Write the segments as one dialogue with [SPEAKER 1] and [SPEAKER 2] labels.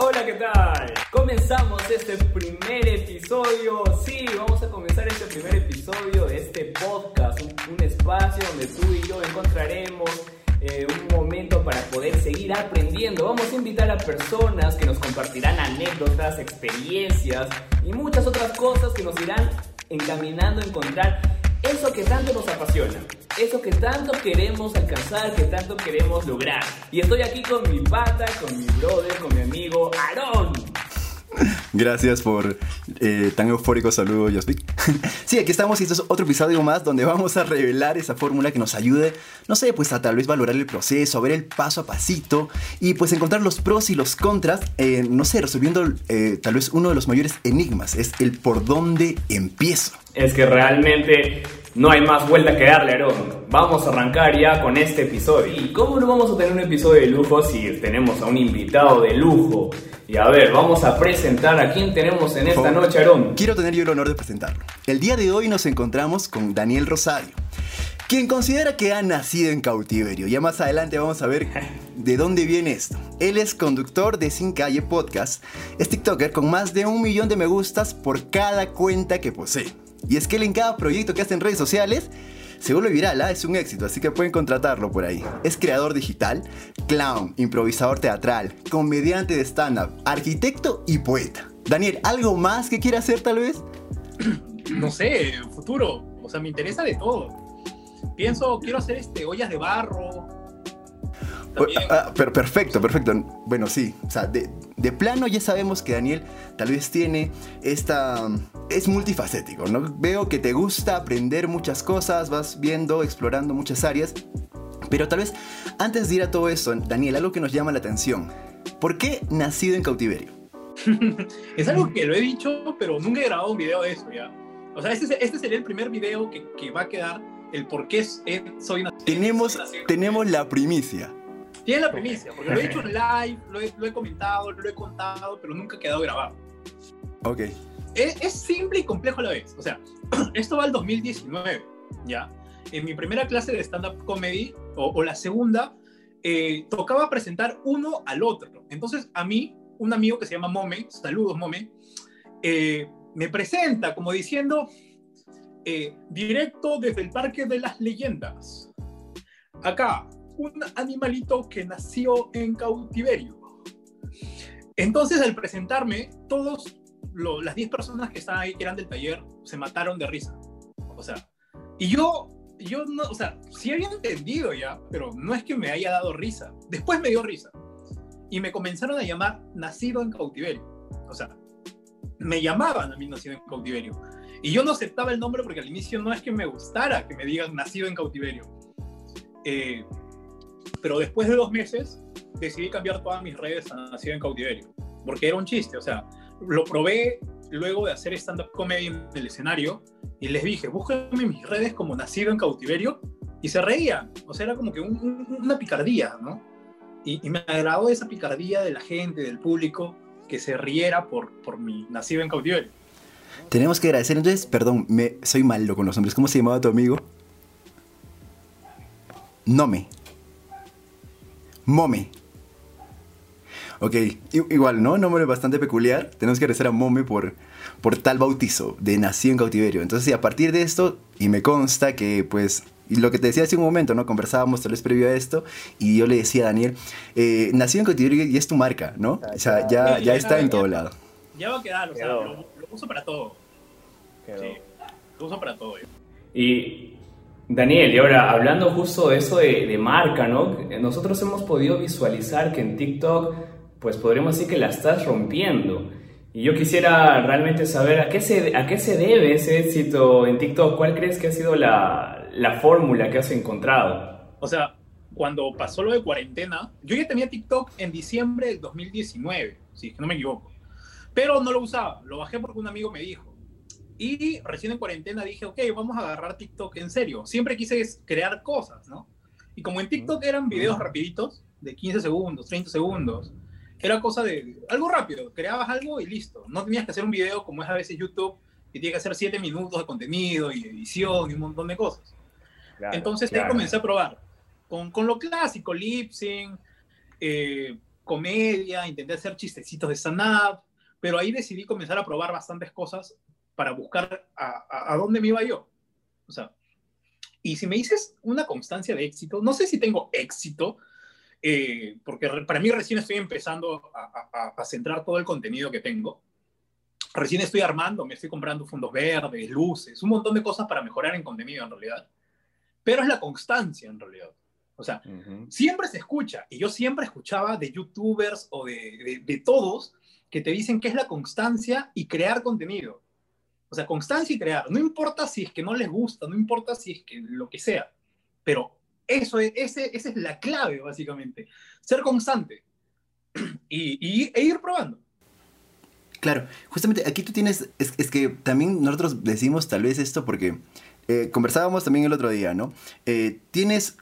[SPEAKER 1] Hola, ¿qué tal? Comenzamos este primer episodio. Sí, vamos a comenzar este primer episodio de este podcast, un, espacio donde tú y yo encontraremos eh, un momento para poder seguir aprendiendo. Vamos a invitar a personas que nos compartirán anécdotas, experiencias y muchas otras cosas que nos irán encaminando a encontrar eso que tanto nos apasiona, eso que tanto queremos alcanzar, que tanto queremos lograr. Y estoy aquí con mi pata, con mi brother, con mi amigo Aarón.
[SPEAKER 2] Gracias por eh, tan eufórico saludo, Josvik. sí, aquí estamos y esto es otro episodio más donde vamos a revelar esa fórmula que nos ayude, no sé, pues a tal vez valorar el proceso, a ver el paso a pasito y pues encontrar los pros y los contras, no sé, resolviendo eh, tal vez uno de los mayores enigmas, es el por dónde empiezo.
[SPEAKER 1] Es que realmente no hay más vuelta que darle, Aarón. Vamos a arrancar ya con este episodio. ¿Y cómo no vamos a tener un episodio de lujo si tenemos a un invitado de lujo? Y a ver, vamos a presentar a quién tenemos en esta noche, Aarón.
[SPEAKER 2] Quiero tener yo el honor de presentarlo. El día de hoy nos encontramos con Daniel Rosario, quien considera que ha nacido en cautiverio. Ya más adelante vamos a ver de dónde viene esto. Él es conductor de Sin Calle Podcast, es TikToker con más de un millón de me gustas por cada cuenta que posee. Y es que él en cada proyecto que hace en redes sociales se vuelve viral, ¿ah? es un éxito, así que pueden contratarlo por ahí. Es creador digital, clown, improvisador teatral, comediante de stand-up, arquitecto y poeta. Daniel, ¿algo más que quiera hacer tal vez?
[SPEAKER 3] No sé, futuro. O sea, me interesa de todo. Pienso, quiero hacer este, ollas de barro,
[SPEAKER 2] Ah, pero perfecto, perfecto. Bueno, sí. O sea, de, de, plano ya sabemos que Daniel tal vez tiene esta... Es multifacético, ¿no? Veo que te gusta aprender muchas cosas, vas viendo, explorando muchas áreas. Pero tal vez antes de ir a todo eso, Daniel, algo que nos llama la atención. ¿Por qué nacido en cautiverio?
[SPEAKER 3] es algo que lo he dicho, pero nunca he grabado un video de eso, ¿ya? O sea, este, este sería el primer video que, que, va a quedar el por qué soy nacido.
[SPEAKER 2] Tenemos, tenemos la primicia.
[SPEAKER 3] Tiene la primicia, porque lo he hecho en live, lo he, lo he, comentado, lo he contado, pero nunca ha quedado grabado.
[SPEAKER 2] Ok.
[SPEAKER 3] Es, es, simple y complejo a la vez. O sea, esto va al 2019, ¿ya? En mi primera clase de stand-up comedy, o, o, la segunda, eh, tocaba presentar uno al otro. Entonces, a mí, un amigo que se llama Mome, saludos Mome, eh, me presenta como diciendo, eh, directo desde el Parque de las Leyendas. Acá, un animalito que nació en cautiverio. Entonces, al presentarme, todos las 10 personas que estaban ahí, eran del taller, se mataron de risa. O sea, y yo, yo no, o sea, sí había entendido ya, pero no es que me haya dado risa. Después me dio risa. Y me comenzaron a llamar nacido en cautiverio. O sea, me llamaban a mí nacido en cautiverio. Y yo no aceptaba el nombre porque al inicio no es que me gustara que me digan nacido en cautiverio. Eh, pero después de dos meses decidí cambiar todas mis redes a Nacido en Cautiverio, porque era un chiste, o sea, lo probé luego de hacer stand-up comedy en el escenario y les dije, búsquenme mis redes como Nacido en Cautiverio y se reían, o sea, era como que una picardía, ¿no? Y, y, me agradó esa picardía de la gente, del público, que se riera por, por mi Nacido en Cautiverio.
[SPEAKER 2] Tenemos que agradecer, entonces, perdón, me, soy malo con los nombres, ¿cómo se llamaba tu amigo? Nome. Mome. Ok, igual, ¿no? Nombre bastante peculiar. Tenemos que agradecer a Mome por, por tal bautizo de nacido en cautiverio. Entonces, a partir de esto, y me consta que, pues, y lo que te decía hace un momento, ¿no? Conversábamos tal vez previo a esto, y yo le decía a Daniel, eh, nacido en cautiverio y es tu marca, ¿no? O sea, ya, ya está en todo lado.
[SPEAKER 3] Ya va a quedar, o sea, lo, lo, uso para todo. Sí, lo uso para todo.
[SPEAKER 1] Y Daniel, y ahora hablando justo de eso de, marca, ¿no? Nosotros hemos podido visualizar que en TikTok, pues podríamos decir que la estás rompiendo. Y yo quisiera realmente saber a qué se, a qué se debe ese éxito en TikTok. ¿Cuál crees que ha sido la, la fórmula que has encontrado?
[SPEAKER 3] O sea, cuando pasó lo de cuarentena, yo ya tenía TikTok en diciembre del 2019, si no me equivoco. Pero no lo usaba, lo bajé porque un amigo me dijo. Y recién en cuarentena dije, ok, vamos a agarrar TikTok en serio. Siempre quise crear cosas, ¿no? Y como en TikTok eran videos rapiditos, de 15 segundos, 30 segundos, era cosa de algo rápido. Creabas algo y listo. No tenías que hacer un video como es a veces YouTube, que tiene que hacer 7 minutos de contenido y edición y un montón de cosas. Entonces ahí comencé a probar. Con, con lo clásico, lip sync, eh, comedia, intenté hacer chistecitos de stand-up, pero ahí decidí comenzar a probar bastantes cosas para buscar a, a, dónde me iba yo. O sea, y si me dices una constancia de éxito, no sé si tengo éxito, eh, porque para mí recién estoy empezando a, a, centrar todo el contenido que tengo. Recién estoy armando, me estoy comprando fondos verdes, luces, un montón de cosas para mejorar en contenido en realidad. Pero es la constancia en realidad. O sea, siempre se escucha, y yo siempre escuchaba de youtubers o de, de, todos que te dicen que es la constancia y crear contenido. O sea, constancia y crear. No importa si es que no les gusta, no importa si es que lo que sea, pero eso es, ese, esa es la clave, básicamente. Ser constante y, e ir probando.
[SPEAKER 2] Claro, justamente aquí tú tienes, es, es, que también nosotros decimos tal vez esto porque eh, conversábamos también el otro día, ¿no? Eh, tienes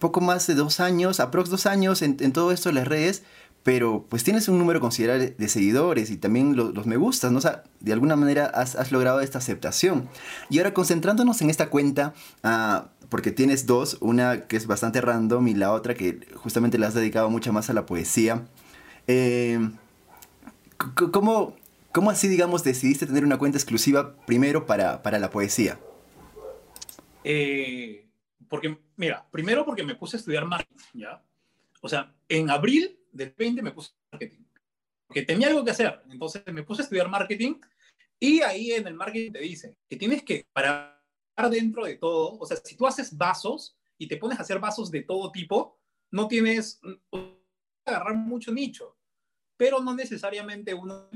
[SPEAKER 2] poco más de dos años, aprox dos años en, todo esto de las redes, pero pues tienes un número considerable de seguidores y también los me gustas, ¿no? O sea, de alguna manera has, logrado esta aceptación. Y ahora concentrándonos en esta cuenta, uh, porque tienes dos, una que es bastante random y la otra que justamente le has dedicado mucho más a la poesía. Eh, ¿cómo, ¿Cómo así, digamos, decidiste tener una cuenta exclusiva primero para, para la poesía?
[SPEAKER 3] Eh, porque, mira, primero porque me puse a estudiar marketing, ¿ya? O sea, en abril del 20 me puse marketing, porque tenía algo que hacer. Entonces me puse a estudiar marketing y ahí en el marketing te dice que tienes que parar dentro de todo, o sea, si tú haces vasos y te pones a hacer vasos de todo tipo, no tienes, agarrar mucho nicho, pero no necesariamente uno.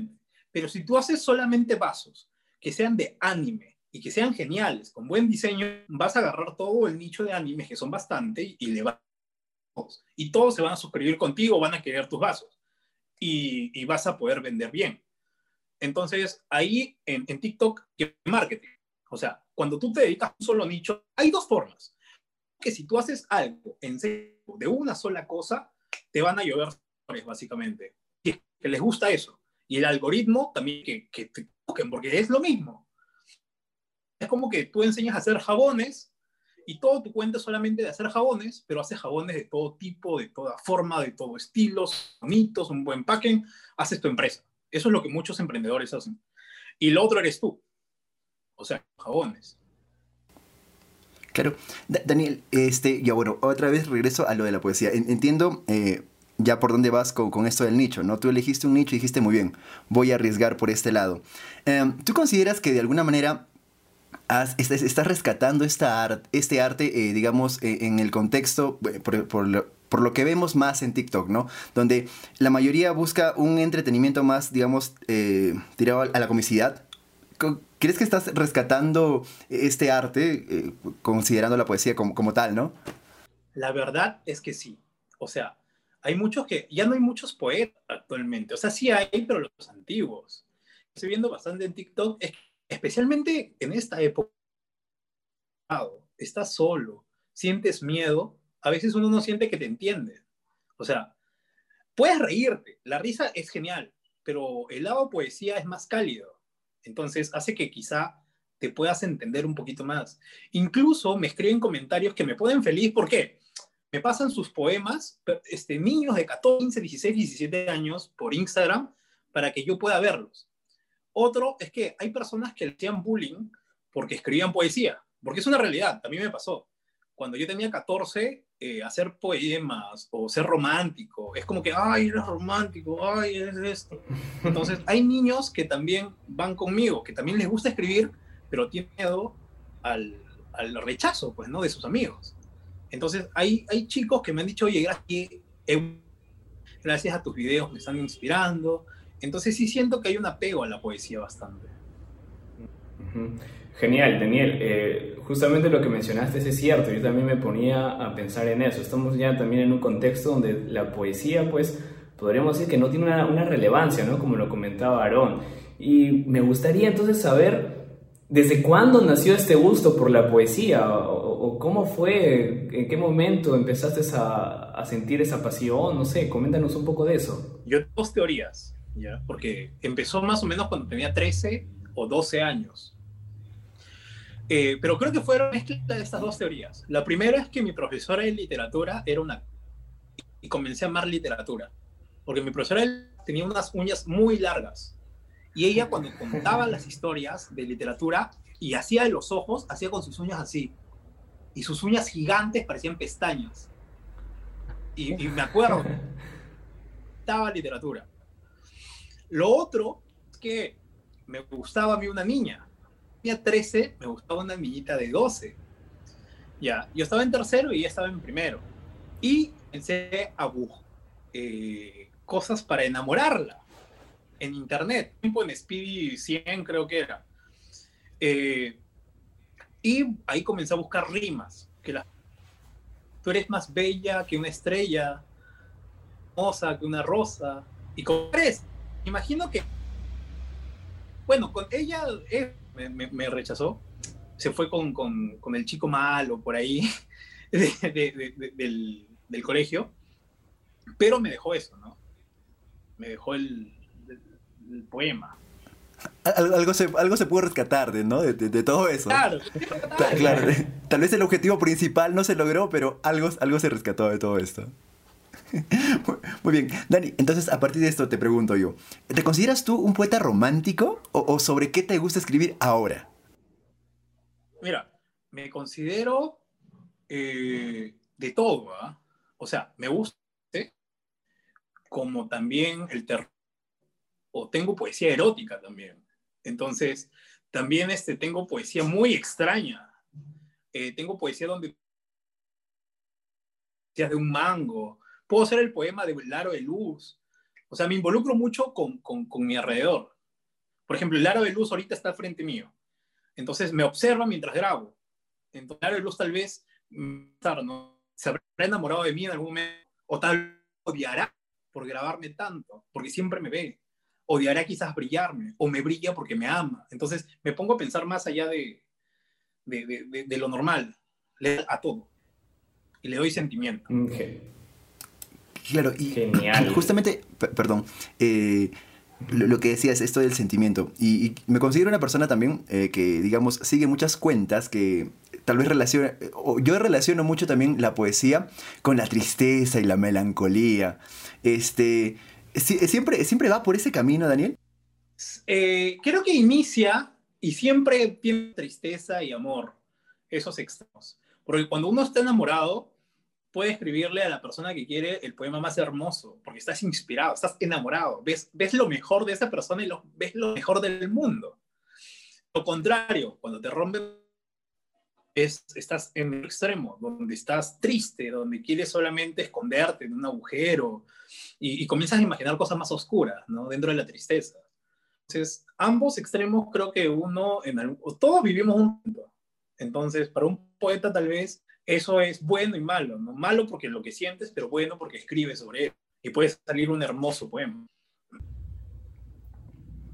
[SPEAKER 3] Pero si tú haces solamente vasos que sean de anime, y que sean geniales, con buen diseño, vas a agarrar todo el nicho de animes, que son bastante, y le vas y todos se van a suscribir contigo, van a querer tus vasos y, vas a poder vender bien. Entonces, ahí en, en TikTok, marketing. O sea, cuando tú te dedicas a un solo nicho, hay dos formas. Que si tú haces algo en serio de una sola cosa, te van a llover básicamente. Y que les gusta eso. Y el algoritmo también que, que te busquen, porque es lo mismo es como que tú enseñas a hacer jabones y todo tu cuenta solamente de hacer jabones, pero haces jabones de todo tipo, de toda forma, de todo estilo, bonitos, un buen packing, haces tu empresa. Eso es lo que muchos emprendedores hacen. Y lo otro eres tú. O sea, jabones.
[SPEAKER 2] Claro. Daniel, este, ya bueno, otra vez regreso a lo de la poesía. entiendo eh, ya por dónde vas con, esto del nicho, ¿no? Tú elegiste un nicho y dijiste muy bien, voy a arriesgar por este lado. Em, ¿Tú consideras que de alguna manera estás, rescatando esta este arte, eh, digamos, eh, en el contexto, eh, por, lo, que vemos más en TikTok, ¿no? Donde la mayoría busca un entretenimiento más, digamos, tirado a la comicidad. ¿Crees que estás rescatando este arte, considerando la poesía como, como tal, no?
[SPEAKER 3] La verdad es que sí. O sea, hay muchos que, ya no hay muchos poetas actualmente. O sea, sí hay, pero los antiguos. Estoy viendo bastante en TikTok, es especialmente en esta época, estás solo, sientes miedo, a veces uno no siente que te entiende. O sea, puedes reírte, la risa es genial, pero el lado poesía es más cálido. Entonces hace que quizá te puedas entender un poquito más. Incluso me escriben comentarios que me ponen feliz porque me pasan sus poemas, este, niños de 14, 16, 17 años por Instagram para que yo pueda verlos. Otro es que hay personas que le hacían bullying porque escribían poesía, porque es una realidad, a mí me pasó. Cuando yo tenía 14, eh, hacer poemas o ser romántico, es como que, ay, eres romántico, ay, es esto. Entonces, hay niños que también van conmigo, que también les gusta escribir, pero tienen miedo al, al rechazo, pues, ¿no? De sus amigos. Entonces, hay, hay chicos que me han dicho, oye, gracias, gracias a tus videos me están inspirando, entonces sí siento que hay un apego a la poesía bastante.
[SPEAKER 1] Genial, Daniel. Eh, justamente lo que mencionaste es cierto. Yo también me ponía a pensar en eso. Estamos ya también en un contexto donde la poesía, pues, podríamos decir que no tiene una, relevancia, ¿no? Como lo comentaba Aarón. Y me gustaría entonces saber desde cuándo nació este gusto por la poesía o, cómo fue, en qué momento empezaste a, a sentir esa pasión, no sé, coméntanos un poco de eso.
[SPEAKER 3] Yo dos teorías. Porque empezó más o menos cuando tenía 13 o 12 años. Eh, pero creo que fueron mezcla de estas dos teorías. La primera es que mi profesora de literatura era una... y comencé a amar literatura. porque mi profesora tenía unas uñas muy largas. Y ella cuando contaba las historias de literatura y hacía de los ojos, hacía con sus uñas así. Y sus uñas gigantes parecían pestañas. Y, y me acuerdo, estaba literatura. Lo otro es que me gustaba a mí una niña. Tenía 13, me gustaba una niñita de 12. Ya, yo estaba en tercero y ella estaba en primero. Y pensé a buscar eh, cosas para enamorarla en internet, tiempo en Speedy 100 creo que era. Eh, y ahí comencé a buscar rimas, que la, tú eres más bella que una estrella, hermosa que una rosa, y con imagino que, bueno, con ella eh, me, rechazó, se fue con, con, con, el chico malo por ahí del, del colegio, pero me dejó eso, ¿no? Me dejó el, el, poema.
[SPEAKER 2] Algo se, algo se pudo rescatar de, ¿no? de, de, todo eso. Claro, claro, tal vez el objetivo principal no se logró, pero algo, algo se rescató de todo esto. Muy bien, Dani, entonces a partir de esto te pregunto yo, ¿te consideras tú un poeta romántico o, sobre qué te gusta escribir ahora?
[SPEAKER 3] Mira, me considero eh, de todo, ¿ah? O sea, me gusta como también el terror, o tengo poesía erótica también. Entonces, también este, tengo poesía muy extraña. Eh, tengo poesía donde de un mango. Puedo hacer el poema de Laro de Luz. O sea, me involucro mucho con, con, con mi alrededor. Por ejemplo, el Aro de Luz ahorita está frente mío. Entonces me observa mientras grabo. Entonces, Laro de Luz tal vez ¿no? se habrá enamorado de mí en algún momento. O tal vez odiará por grabarme tanto, porque siempre me ve. Odiará quizás brillarme, o me brilla porque me ama. Entonces me pongo a pensar más allá de, de, lo normal, le a todo. Y le doy sentimiento.
[SPEAKER 2] Claro, y Genial. justamente, perdón, eh, lo, que decías, esto del sentimiento. Y, me considero una persona también eh, que, digamos, sigue muchas cuentas que tal vez relaciona, o yo relaciono mucho también la poesía con la tristeza y la melancolía. Este, ¿siempre, ¿Siempre va por ese camino, Daniel?
[SPEAKER 3] Eh, creo que inicia y siempre tiene tristeza y amor, esos extremos. Porque cuando uno está enamorado, puede escribirle a la persona que quiere el poema más hermoso, porque estás inspirado, estás enamorado, ves, ves lo mejor de esa persona y lo, ves lo mejor del mundo. Lo contrario, cuando te rompen, es, estás en el extremo, donde estás triste, donde quieres solamente esconderte en un agujero y, comienzas a imaginar cosas más oscuras, ¿no? Dentro de la tristeza. Entonces, ambos extremos creo que uno, en todos vivimos un punto. Entonces, para un poeta tal vez eso es bueno y malo, ¿no? Malo porque lo que sientes, pero bueno porque escribes sobre él. Y puede salir un hermoso poema.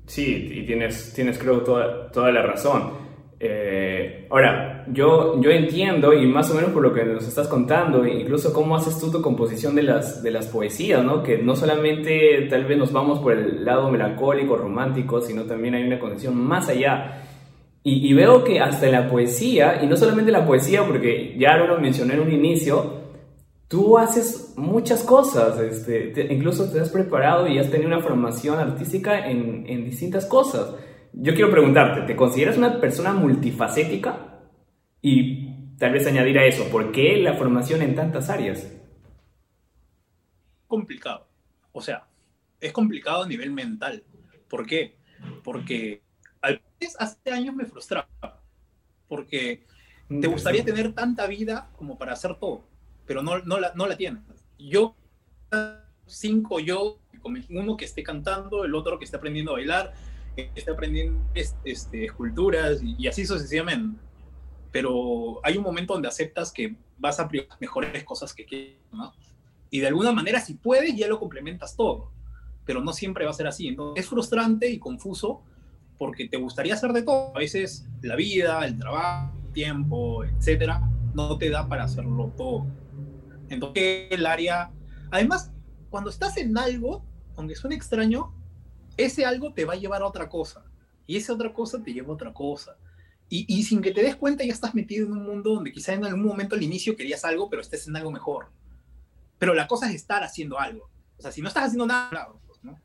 [SPEAKER 1] Sí, y tienes, tienes creo toda, toda la razón. Eh, ahora, yo, yo entiendo, y más o menos por lo que nos estás contando, incluso cómo haces tú tu composición de las, de las poesías, ¿no? Que no solamente tal vez nos vamos por el lado melancólico, romántico, sino también hay una conexión más allá. Y, veo que hasta la poesía, y no solamente la poesía, porque ya lo mencioné en un inicio, tú haces muchas cosas, este, incluso te has preparado y has tenido una formación artística en, en distintas cosas. Yo quiero preguntarte, ¿te consideras una persona multifacética? Y tal vez añadir a eso, ¿por qué la formación en tantas áreas?
[SPEAKER 3] Complicado. O sea, es complicado a nivel mental. ¿Por qué? Porque hace años me frustraba, porque te mm, gustaría tener tanta vida como para hacer todo, pero no, no, la, no la tienes. Yo, cinco yo, uno que esté cantando, el otro que esté aprendiendo a bailar, que esté aprendiendo este, esculturas y, así sucesivamente. Pero hay un momento donde aceptas que vas a aprender mejores cosas que quieres, ¿no? Y de alguna manera, si puedes, ya lo complementas todo. Pero no siempre va a ser así. Entonces, es frustrante y confuso porque te gustaría hacer de todo. A veces la vida, el trabajo, el tiempo, etcétera, no te da para hacerlo todo. Entonces, el área. Además, cuando estás en algo, aunque suene extraño, ese algo te va a llevar a otra cosa. Y esa otra cosa te lleva a otra cosa. Y, y, sin que te des cuenta, ya estás metido en un mundo donde quizá en algún momento al inicio querías algo, pero estés en algo mejor. Pero la cosa es estar haciendo algo. O sea, si no estás haciendo nada, pues, ¿no?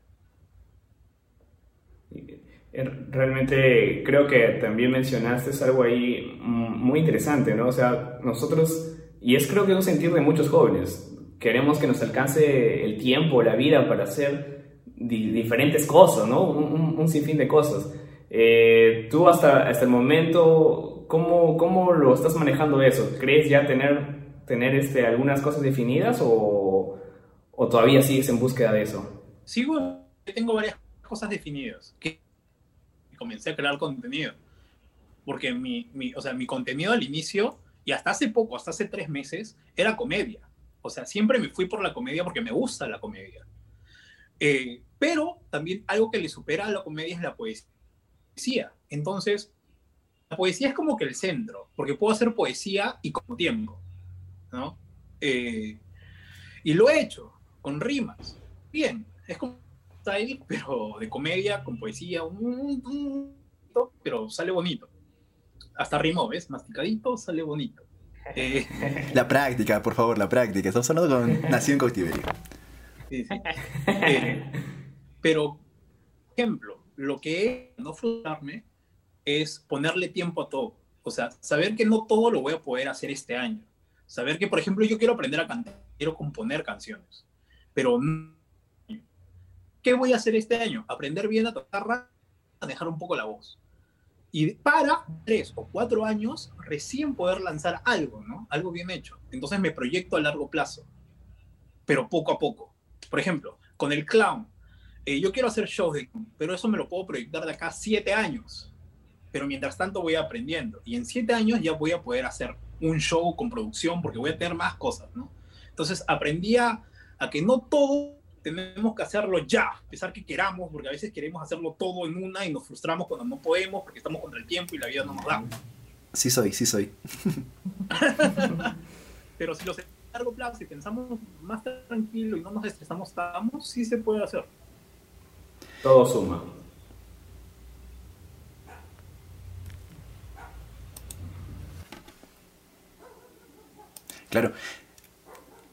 [SPEAKER 1] Realmente creo que también mencionaste algo ahí muy interesante, ¿no? O sea, nosotros, y es creo que un sentir de muchos jóvenes, queremos que nos alcance el tiempo, la vida para hacer diferentes cosas, ¿no? Un, sinfín de cosas. Eh, tú hasta, hasta el momento, ¿cómo, ¿cómo lo estás manejando eso? ¿Crees ya tener, tener este, algunas cosas definidas o, o todavía sigues en búsqueda de eso?
[SPEAKER 3] Sigo, tengo varias cosas definidas. Comencé a crear contenido. Porque mi, mi, o sea, mi contenido al inicio, y hasta hace poco, hasta hace tres meses, era comedia. O sea, siempre me fui por la comedia porque me gusta la comedia. Eh, pero también algo que le supera a la comedia es la poesía. Entonces, la poesía es como que el centro, porque puedo hacer poesía y con tiempo, ¿no? Eh, y lo he hecho, con rimas. Bien, es como style, pero de comedia, con poesía, pero sale bonito. Hasta rimó, ¿ves? Masticadito, sale bonito.
[SPEAKER 2] Eh, la práctica, por favor, la práctica. Estamos hablando con Nació en Cautiverio.
[SPEAKER 3] Sí, sí. Eh, pero, ejemplo, lo que es no frustrarme es ponerle tiempo a todo. O sea, saber que no todo lo voy a poder hacer este año. Saber que, por ejemplo, yo quiero aprender a cantar, quiero componer canciones, pero ¿qué voy a hacer este año? Aprender bien a tocar, a dejar un poco la voz y para tres o cuatro años recién poder lanzar algo, ¿no? Algo bien hecho. Entonces me proyecto a largo plazo, pero poco a poco. Por ejemplo, con el clown, eh, yo quiero hacer shows de pero eso me lo puedo proyectar de acá siete años. Pero mientras tanto voy aprendiendo y en siete años ya voy a poder hacer un show con producción porque voy a tener más cosas, ¿no? Entonces aprendí a que no todo tenemos que hacerlo ya, a pesar que queramos, porque a veces queremos hacerlo todo en una y nos frustramos cuando no podemos porque estamos contra el tiempo y la vida no nos da.
[SPEAKER 2] Sí soy, sí soy.
[SPEAKER 3] Pero si lo hacemos a largo plazo y pensamos más tranquilo y no nos estresamos tanto, sí se puede hacer.
[SPEAKER 1] Todo suma.
[SPEAKER 2] Claro.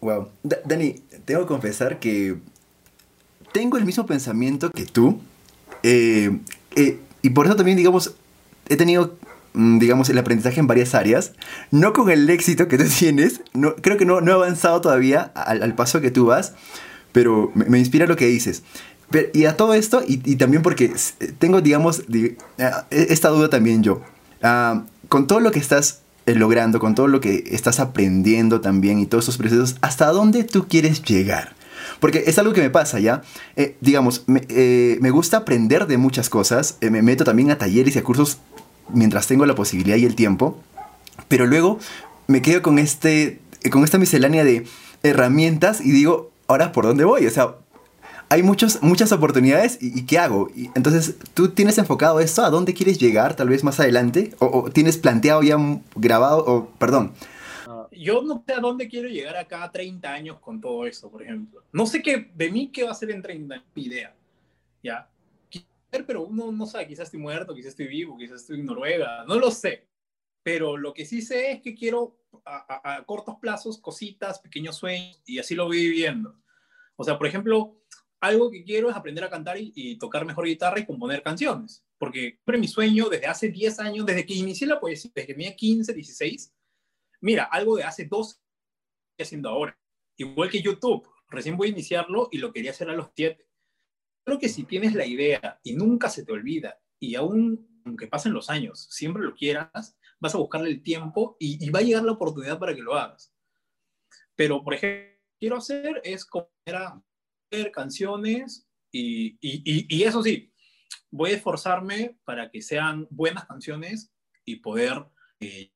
[SPEAKER 2] Wow. Dani, tengo que confesar que tengo el mismo pensamiento que tú. Eh, eh, y por eso también, digamos, he tenido, mm, digamos, el aprendizaje en varias áreas. No con el éxito que tú tienes. No, creo que no, no he avanzado todavía al, paso que tú vas. Pero me, inspira lo que dices. y a todo esto, y, también porque tengo, digamos, e, esta duda también yo. Ah, con todo lo que estás eh, logrando, con todo lo que estás aprendiendo también y todos estos procesos, ¿hasta dónde tú quieres llegar? Porque es algo que me pasa, ¿ya? Eh, digamos, eh, me, gusta aprender de muchas cosas, eh, me meto también a talleres y a cursos mientras tengo la posibilidad y el tiempo, pero luego me quedo con, este, con esta miscelánea de herramientas y digo, ahora, ¿por dónde voy? O sea, hay muchos, muchas oportunidades y, ¿qué hago? Entonces, ¿tú tienes enfocado esto? ¿A dónde quieres llegar tal vez más adelante? ¿O, o tienes planteado ya grabado? O, perdón,
[SPEAKER 3] yo no sé a dónde quiero llegar acá a 30 años con todo eso, por ejemplo. No sé qué, de mí qué va a ser en 30 años, idea. ¿Ya? Pero uno no sabe, quizás estoy muerto, quizás estoy vivo, quizás estoy en Noruega, no lo sé. Pero lo que sí sé es que quiero a, cortos plazos cositas, pequeños sueños, y así lo voy viviendo. O sea, por ejemplo, algo que quiero es aprender a cantar y, y, tocar mejor guitarra y componer canciones. Porque siempre mi sueño desde hace 10 años, desde que inicié la poesía, desde que tenía 15, 16, Mira, algo de hace dos estoy haciendo ahora. Igual que YouTube, recién voy a iniciarlo y lo quería hacer a los siete. Creo que si tienes la idea y nunca se te olvida, y aún aunque pasen los años, siempre lo quieras, vas a buscarle el tiempo y, va a llegar la oportunidad para que lo hagas. Pero, por ejemplo, quiero hacer es hacer canciones y, y, eso sí, voy a esforzarme para que sean buenas canciones y poder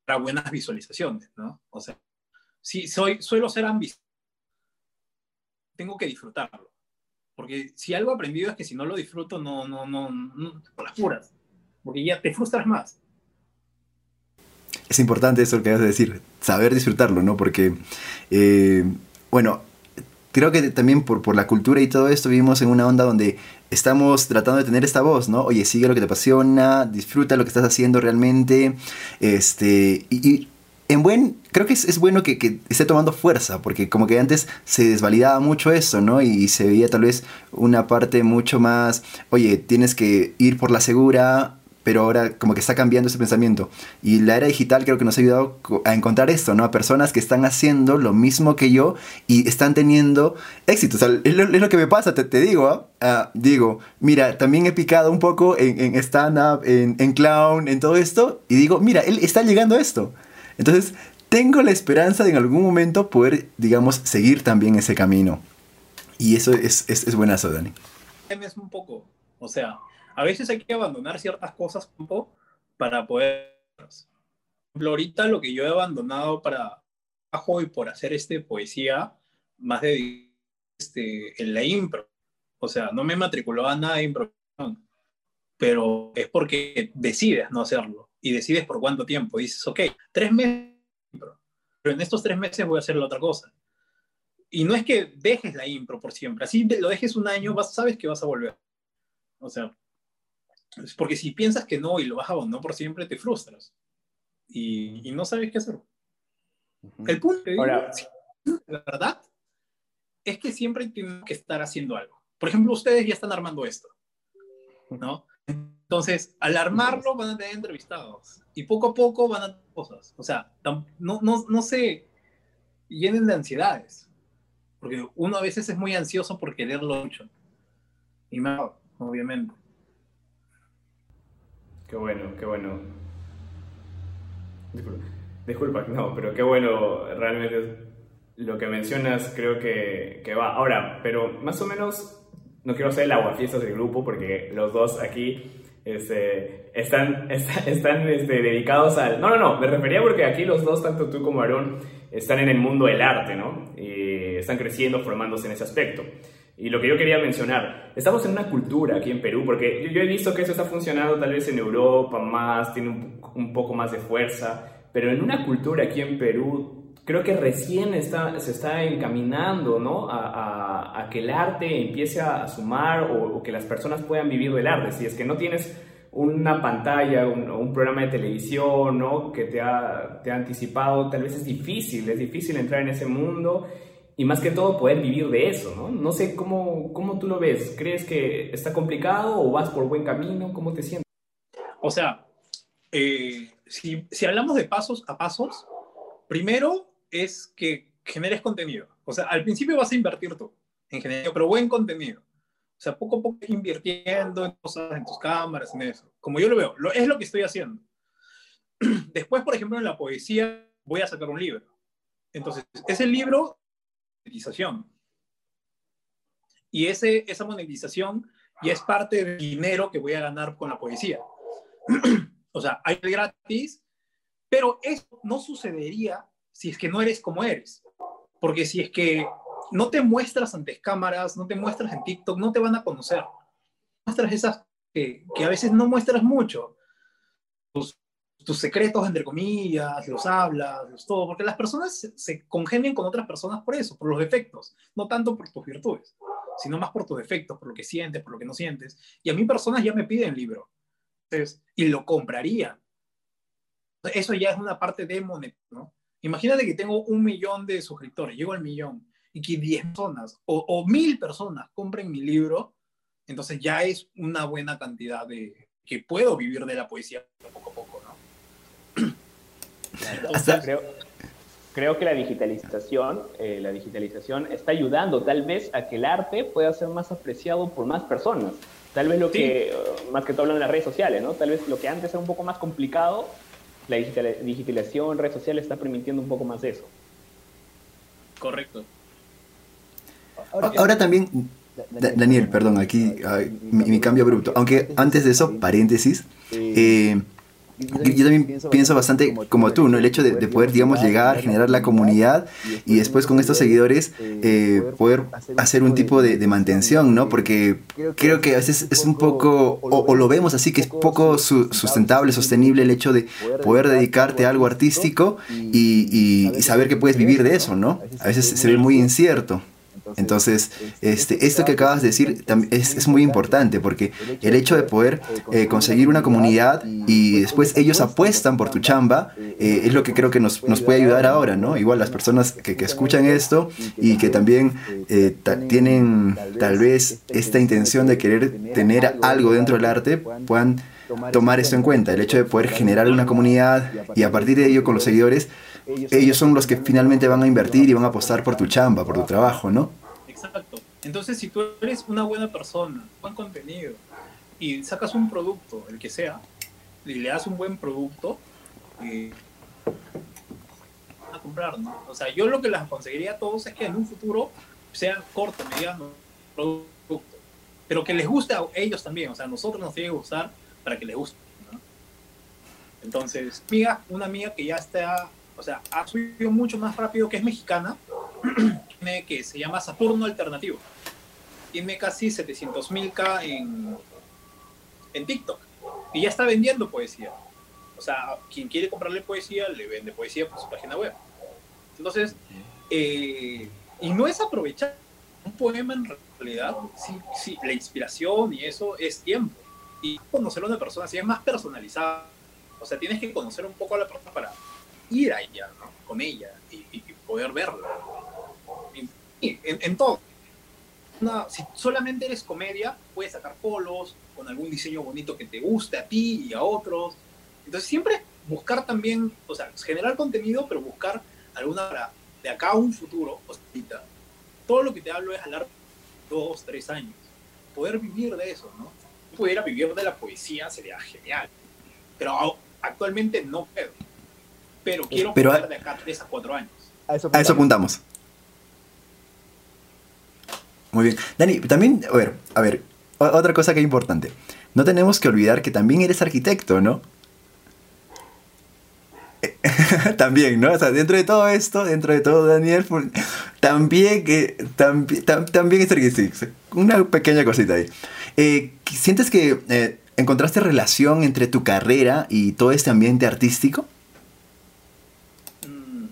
[SPEAKER 3] para buenas visualizaciones, ¿no? O sea, si soy, suelo ser ambicioso, tengo que disfrutarlo. Porque si algo aprendido es que si no lo disfruto, no, no, no, no por las puras. Porque ya te frustras más.
[SPEAKER 2] Es importante eso que vas a decir, saber disfrutarlo, ¿no? Porque, eh, bueno, creo que también por, por la cultura y todo esto vivimos en una onda donde estamos tratando de tener esta voz, ¿no? Oye, sigue lo que te apasiona, disfruta lo que estás haciendo realmente, este, y, en buen, creo que es, bueno que, que, esté tomando fuerza, porque como que antes se desvalidaba mucho eso, ¿no? Y se veía tal vez una parte mucho más, oye, tienes que ir por la segura, pero ahora como que está cambiando ese pensamiento. Y la era digital creo que nos ha ayudado a encontrar esto, ¿no? A personas que están haciendo lo mismo que yo y están teniendo éxito. Es, lo, que me pasa, te, te digo, ¿ah? Ah, digo, mira, también he picado un poco en, en stand-up, en, en clown, en todo esto, y digo, mira, él está llegando a esto. Entonces, tengo la esperanza de en algún momento poder, digamos, seguir también ese camino. Y eso es, es, es buenazo, Dani.
[SPEAKER 3] Es un poco, o sea, a veces hay que abandonar ciertas cosas para poder... Ahorita lo que yo he abandonado para trabajo y por hacer este poesía, más de este, en la impro. O sea, no me matriculó a nada de improvisación, pero es porque decides no hacerlo y decides por cuánto tiempo. Dices, ok, tres meses, pero en estos tres meses voy a hacer la otra cosa. Y no es que dejes la impro por siempre, así lo dejes un año, vas, sabes que vas a volver. O sea, porque si piensas que no y lo vas a abandonar por siempre, te frustras. Y, no sabes qué hacer. El punto, Ahora, la verdad, es que siempre tenemos que estar haciendo algo. Por ejemplo, ustedes ya están armando esto, ¿no? Entonces, al armarlo van a tener entrevistados y poco a poco van a tener cosas. O sea, no, no, no se llenen de ansiedades, porque uno a veces es muy ansioso por quererlo mucho. Y más, obviamente.
[SPEAKER 1] Qué bueno, qué bueno. Disculpa, no, pero qué bueno realmente lo que mencionas, creo que, que, va. Ahora, pero más o menos, no quiero hacer el aguafiestas del grupo porque los dos aquí este, están, están este, dedicados al... No, no, no, me refería porque aquí los dos, tanto tú como Aarón, están en el mundo del arte, ¿no? Y están creciendo, formándose en ese aspecto. Y lo que yo quería mencionar, estamos en una cultura aquí en Perú, porque yo, he visto que eso está funcionando tal vez en Europa más, tiene un, poco más de fuerza, pero en una cultura aquí en Perú, creo que recién está, se está encaminando ¿no? a, a, que el arte empiece a sumar o, que las personas puedan vivir del arte. Si es que no tienes una pantalla o un, un, programa de televisión ¿no? que te ha, te ha anticipado, tal vez es difícil, es difícil entrar en ese mundo y más que todo poder vivir de eso, ¿no? No sé cómo, cómo tú lo ves. ¿Crees que está complicado o vas por buen camino? ¿Cómo te sientes?
[SPEAKER 3] O sea, eh, si, si, hablamos de pasos a pasos, primero es que generes contenido. O sea, al principio vas a invertir tú en generar, pero buen contenido. O sea, poco a poco invirtiendo en cosas, en tus cámaras, en eso. Como yo lo veo, lo, es lo que estoy haciendo. Después, por ejemplo, en la poesía voy a sacar un libro. Entonces, ese libro monetización. Y ese, esa monetización ya es parte del dinero que voy a ganar con la poesía. o sea, hay gratis, pero eso no sucedería si es que no eres como eres. Porque si es que no te muestras ante cámaras, no te muestras en TikTok, no te van a conocer. Muestras esas que, que a veces no muestras mucho. Tus, tus secretos, entre comillas, los hablas, los todo, porque las personas se, congenian con otras personas por eso, por los defectos, no tanto por tus virtudes, sino más por tus defectos, por lo que sientes, por lo que no sientes. Y a mí personas ya me piden libro, entonces, y lo compraría. Eso ya es una parte de monet, ¿no? Imagínate que tengo un millón de suscriptores, llego al millón, y que 10 personas o, o mil personas compren mi libro, entonces ya es una buena cantidad de que puedo vivir de la poesía poco a poco,
[SPEAKER 4] creo, creo, que la digitalización, eh, la digitalización está ayudando tal vez a que el arte pueda ser más apreciado por más personas. Tal vez lo que, uh, más que todo hablando en las redes sociales, ¿no? Tal vez lo que antes era un poco más complicado, la digitalización, redes sociales está permitiendo un poco más eso.
[SPEAKER 3] Correcto.
[SPEAKER 2] Ahora, también, Daniel, perdón, aquí mi, cambio abrupto. Aunque antes de eso, paréntesis, eh, yo también pienso bastante como tú, ¿no? El hecho de, poder, digamos, llegar, generar la comunidad y después con estos seguidores eh, poder hacer un tipo de, mantención, ¿no? Porque creo que a veces es un poco, o, lo vemos así, que es poco sustentable, sostenible el hecho de poder dedicarte a algo artístico y, y saber que puedes vivir de eso, ¿no? A veces se ve muy incierto. Entonces, este, esto que acabas de decir es, es muy importante porque el hecho de poder eh, conseguir una comunidad y después ellos apuestan por tu chamba eh, es lo que creo que nos, nos, puede ayudar ahora, ¿no? Igual las personas que, que escuchan esto y que también eh, tienen tal vez esta intención de querer tener algo dentro del arte puedan tomar esto en cuenta, el hecho de poder generar una comunidad y a partir de ello con los seguidores, ellos son los que finalmente van a invertir y van a apostar por tu chamba, por tu trabajo, ¿no?
[SPEAKER 3] Exacto. Entonces, si tú eres una buena persona, buen contenido, y sacas un producto, el que sea, y le das un buen producto, eh, a comprar, ¿no? O sea, yo lo que les conseguiría a todos es que en un futuro sea corto, mediano, producto, pero que les guste a ellos también, o sea, a nosotros nos tiene que gustar para que les guste. ¿no? Entonces, amiga, una amiga que ya está, o sea, ha subido mucho más rápido, que es mexicana, que se llama Saturno Alternativo. Tiene casi 700 mil K en, en TikTok. Y ya está vendiendo poesía. O sea, quien quiere comprarle poesía, le vende poesía por su página web. Entonces, eh, y no es aprovechar un poema en realidad, sí, sí, la inspiración y eso es tiempo y conocer a una persona así es más personalizada. O sea, tienes que conocer un poco a la persona para ir a ella, ¿no? con ella y, poder verla. En, en, todo. si solamente eres comedia, puedes sacar polos con algún diseño bonito que te guste a ti y a otros. Entonces, siempre buscar también, o sea, generar contenido, pero buscar alguna de acá a un futuro, o sea, todo lo que te hablo es hablar dos, tres años. Poder vivir de eso, ¿no? pudiera vivir de la poesía sería genial. Pero actualmente no puedo. Pero quiero Pero, de acá 3 a 4 años.
[SPEAKER 2] A eso, a eso apuntamos. Muy bien. Dani, también, a ver, a ver, otra cosa que es importante. No tenemos que olvidar que también eres arquitecto, ¿no? también, ¿no? O sea, dentro de todo esto, dentro de todo, Daniel, también, que, también es arquitecto. Una pequeña cosita ahí. Eh, ¿Sientes que eh, encontraste relación entre tu carrera y todo este ambiente artístico?
[SPEAKER 3] Mm,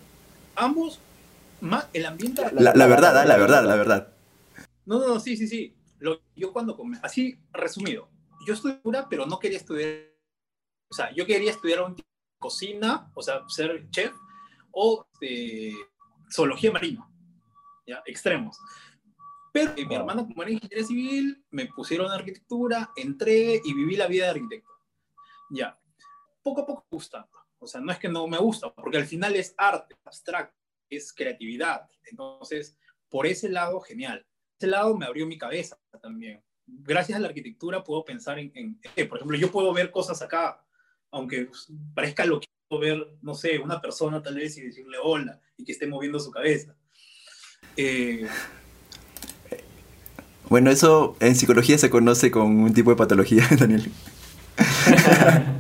[SPEAKER 3] ambos, más el ambiente...
[SPEAKER 2] La, la, verdad, la verdad, la verdad.
[SPEAKER 3] No, no, no, sí, sí, sí. yo cuando, así resumido, yo estudié pero no quería estudiar, o sea, yo quería estudiar un cocina, o sea, ser chef, o este, zoología marina, ¿ya? Extremos. Pero mi hermano, como era ingeniero civil, me pusieron arquitectura, entré y viví la vida de arquitecto. Ya. Poco a poco gusta. O sea, no es que no me gusta, porque al final es arte abstracto, es creatividad. Entonces, por ese lado, genial. Ese lado me abrió mi cabeza también. Gracias a la arquitectura puedo pensar en, en eh, por ejemplo, yo puedo ver cosas acá, aunque parezca lo que puedo ver, no sé, una persona tal vez y decirle hola y que esté moviendo su cabeza. Eh,
[SPEAKER 2] bueno, eso en psicología se conoce con un tipo de patología, Daniel.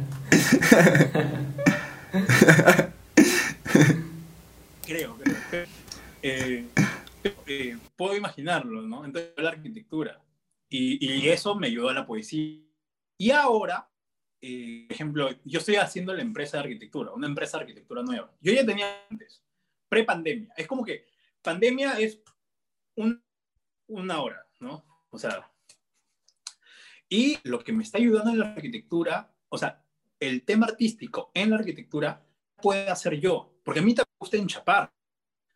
[SPEAKER 3] creo, creo. Eh, eh, puedo imaginarlo, ¿no? Entonces, la arquitectura. Y, y, eso me ayudó a la poesía. Y ahora, eh, por ejemplo, yo estoy haciendo la empresa de arquitectura, una empresa de arquitectura nueva. Yo ya tenía antes, pre-pandemia. Es como que pandemia es un, una hora ¿no? O sea, y lo que me está ayudando en la arquitectura, o sea, el tema artístico en la arquitectura puede hacer yo, porque a mí también me gusta enchapar,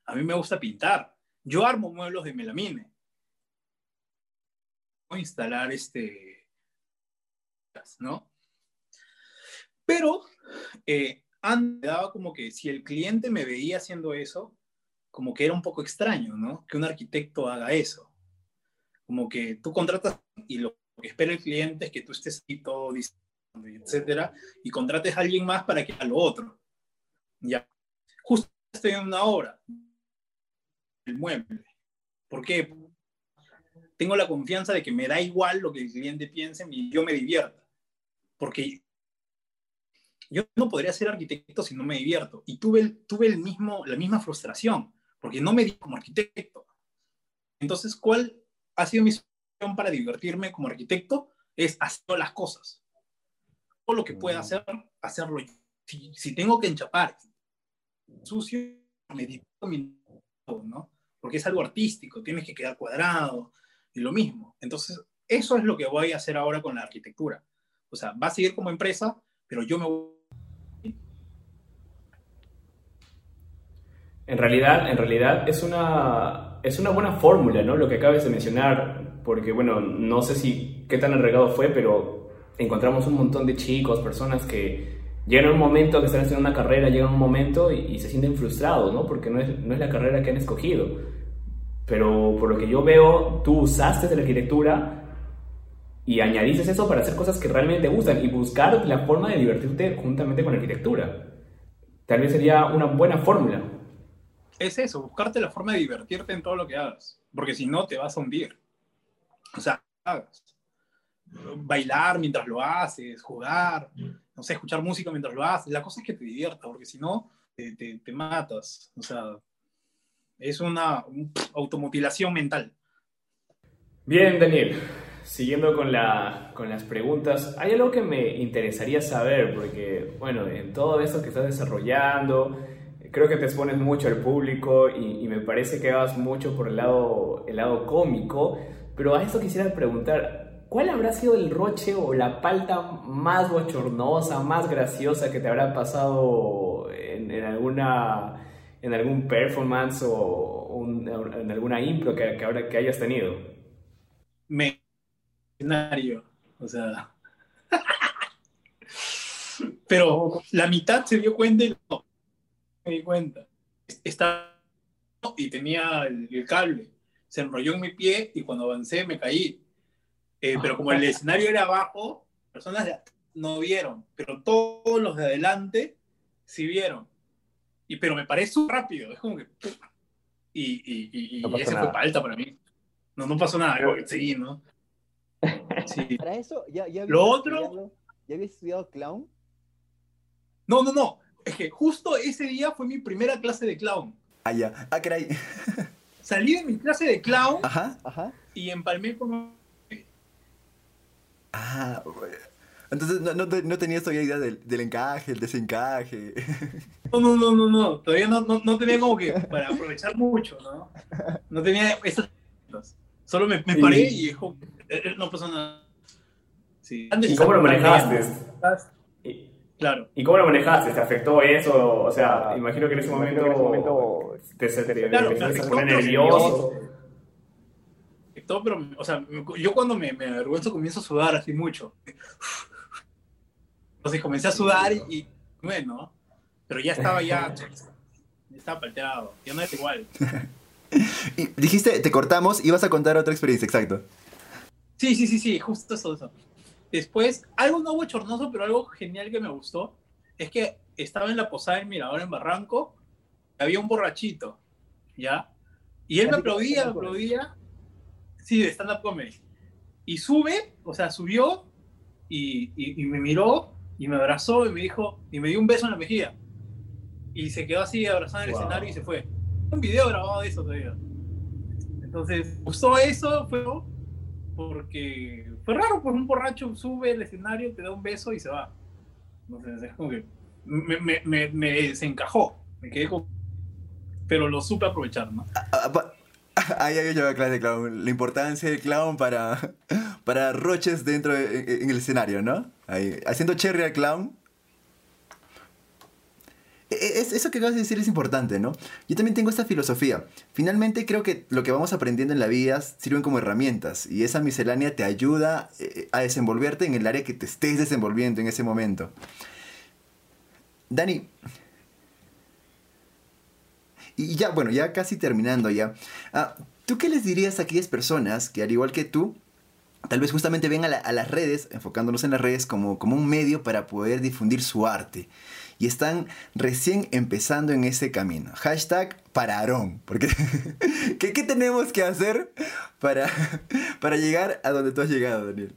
[SPEAKER 3] a mí me gusta pintar, yo armo muebles de melamine, a instalar este, ¿no? Pero eh, antes daba como que si el cliente me veía haciendo eso, como que era un poco extraño, ¿no? Que un arquitecto haga eso como que tú contratas y lo que espera el cliente es que tú estés ahí todo etcétera, y contrates a alguien más para que haga lo otro. Ya. Justo estoy en una obra, el mueble. ¿Por qué? Tengo la confianza de que me da igual lo que el cliente piense y yo me divierta. Porque yo no podría ser arquitecto si no me divierto. Y tuve, tuve el mismo, la misma frustración, porque no me di como arquitecto. Entonces, ¿cuál ha sido mi solución para divertirme como arquitecto, es hacer las cosas. Todo lo que pueda hacer, hacerlo yo. Si, si tengo que enchapar sucio, me divierto ¿no? porque es algo artístico, tienes que quedar cuadrado y lo mismo. Entonces, eso es lo que voy a hacer ahora con la arquitectura. O sea, va a seguir como empresa, pero yo me voy
[SPEAKER 1] En realidad, en realidad es una, es una buena fórmula, ¿no? Lo que acabas de mencionar, porque, bueno, no sé si qué tan arreglado fue, pero encontramos un montón de chicos, personas que llegan un momento que están haciendo una carrera, llegan un momento y, se sienten frustrados, ¿no? Porque no es, no es la carrera que han escogido. Pero por lo que yo veo, tú usaste la arquitectura y añadiste eso para hacer cosas que realmente te gustan y buscar la forma de divertirte juntamente con la arquitectura. Tal vez sería una buena fórmula
[SPEAKER 3] es eso, buscarte la forma de divertirte en todo lo que hagas, porque si no te vas a hundir. O sea, hagas. Bailar mientras lo haces, jugar, no sé, escuchar música mientras lo haces. La cosa es que te divierta, porque si no, te, matas. O sea, es una automutilación mental.
[SPEAKER 1] Bien, Daniel. Siguiendo con, la, con las preguntas, hay algo que me interesaría saber, porque, bueno, en todo esto que estás desarrollando, creo que te expones mucho al público y, me parece que vas mucho por el lado, el lado cómico, pero a esto quisiera preguntar, ¿cuál habrá sido el roche o la palta más bochornosa, más graciosa que te habrá pasado en, alguna en algún performance o en alguna impro que, ahora, que hayas tenido?
[SPEAKER 3] Me escenario, o sea... Pero la mitad se dio cuenta y no me di cuenta. Estaba y tenía el, cable. Se enrolló en mi pie y cuando avancé me caí. Eh, pero como el escenario era abajo, personas no vieron, pero todos los de adelante sí vieron. Y, pero me parece rápido, es como que... Y, y, y, ese fue falta para mí. No, no pasó nada, que sí, ¿no?
[SPEAKER 2] Sí. Para eso, ¿ya, ya
[SPEAKER 3] Lo otro...
[SPEAKER 2] ¿Ya habías estudiado clown?
[SPEAKER 3] No, no, no. Es que justo ese día fue mi primera clase de clown.
[SPEAKER 2] Ah, ya. Ah, caray.
[SPEAKER 3] Salí de mi clase de clown
[SPEAKER 2] ajá, ajá.
[SPEAKER 3] y empalmé con...
[SPEAKER 2] Ah, entonces no, no, no tenías todavía idea del, del, encaje, el desencaje.
[SPEAKER 3] No, no, no, no, no. Todavía no, no, tenía como que para aprovechar mucho, ¿no? No tenía esas Solo me, me paré y dijo, eh, eh, no pasó nada.
[SPEAKER 1] Sí. ¿Y cómo lo manejaste?
[SPEAKER 3] Claro.
[SPEAKER 1] ¿Y cómo lo manejaste? ¿Te afectó eso? O sea, imagino que en ese momento, en ese momento te, te, te, claro, te nervioso.
[SPEAKER 3] Pero, o sea, yo cuando me, me avergüenzo comienzo a sudar así mucho. Entonces comencé a sudar y, bueno, pero ya estaba ya, ya estaba palteado, ya no es igual.
[SPEAKER 2] y dijiste, te cortamos y vas a contar otra experiencia, exacto.
[SPEAKER 3] Sí, sí, sí, sí, justo eso. eso. Después, algo no bochornoso, pero algo genial que me gustó, es que estaba en la posada del Mirador en Barranco, había un borrachito, ¿ya? Y él me aplaudía, me aplaudía, sí, de stand-up comedy. Y sube, o sea, subió y, y, me miró y me abrazó y me dijo, y me dio un beso en la mejilla. Y se quedó así abrazado en el escenario y se fue. Un video grabado de eso todavía. Entonces, gustó eso, fue porque fue raro, pues un borracho sube al escenario, te da un beso y se va. Entonces es como que me, me, me, me desencajó, me quedé como... Pero lo supe aprovechar, ¿no?
[SPEAKER 2] Ah, ah, ahí había llevado clase de clown. La importancia del clown para, para roches dentro de, en el escenario, ¿no? Ahí, haciendo cherry al clown e, es, eso que acabas de decir es importante, ¿no? Yo también tengo esta filosofía. Finalmente creo que lo que vamos aprendiendo en la vida sirven como herramientas y esa miscelánea te ayuda eh, a desenvolverte en el área que te estés desenvolviendo en ese momento. Dani. Y ya, bueno, ya casi terminando ya. Ah, ¿Tú qué les dirías a aquellas personas que al igual que tú, tal vez justamente ven a, las redes, enfocándonos en las redes como, como un medio para poder difundir su arte? y están recién empezando en ese camino. Hashtag pararón. Porque ¿qué, ¿qué, tenemos que hacer para, para llegar a donde tú has llegado, Daniel?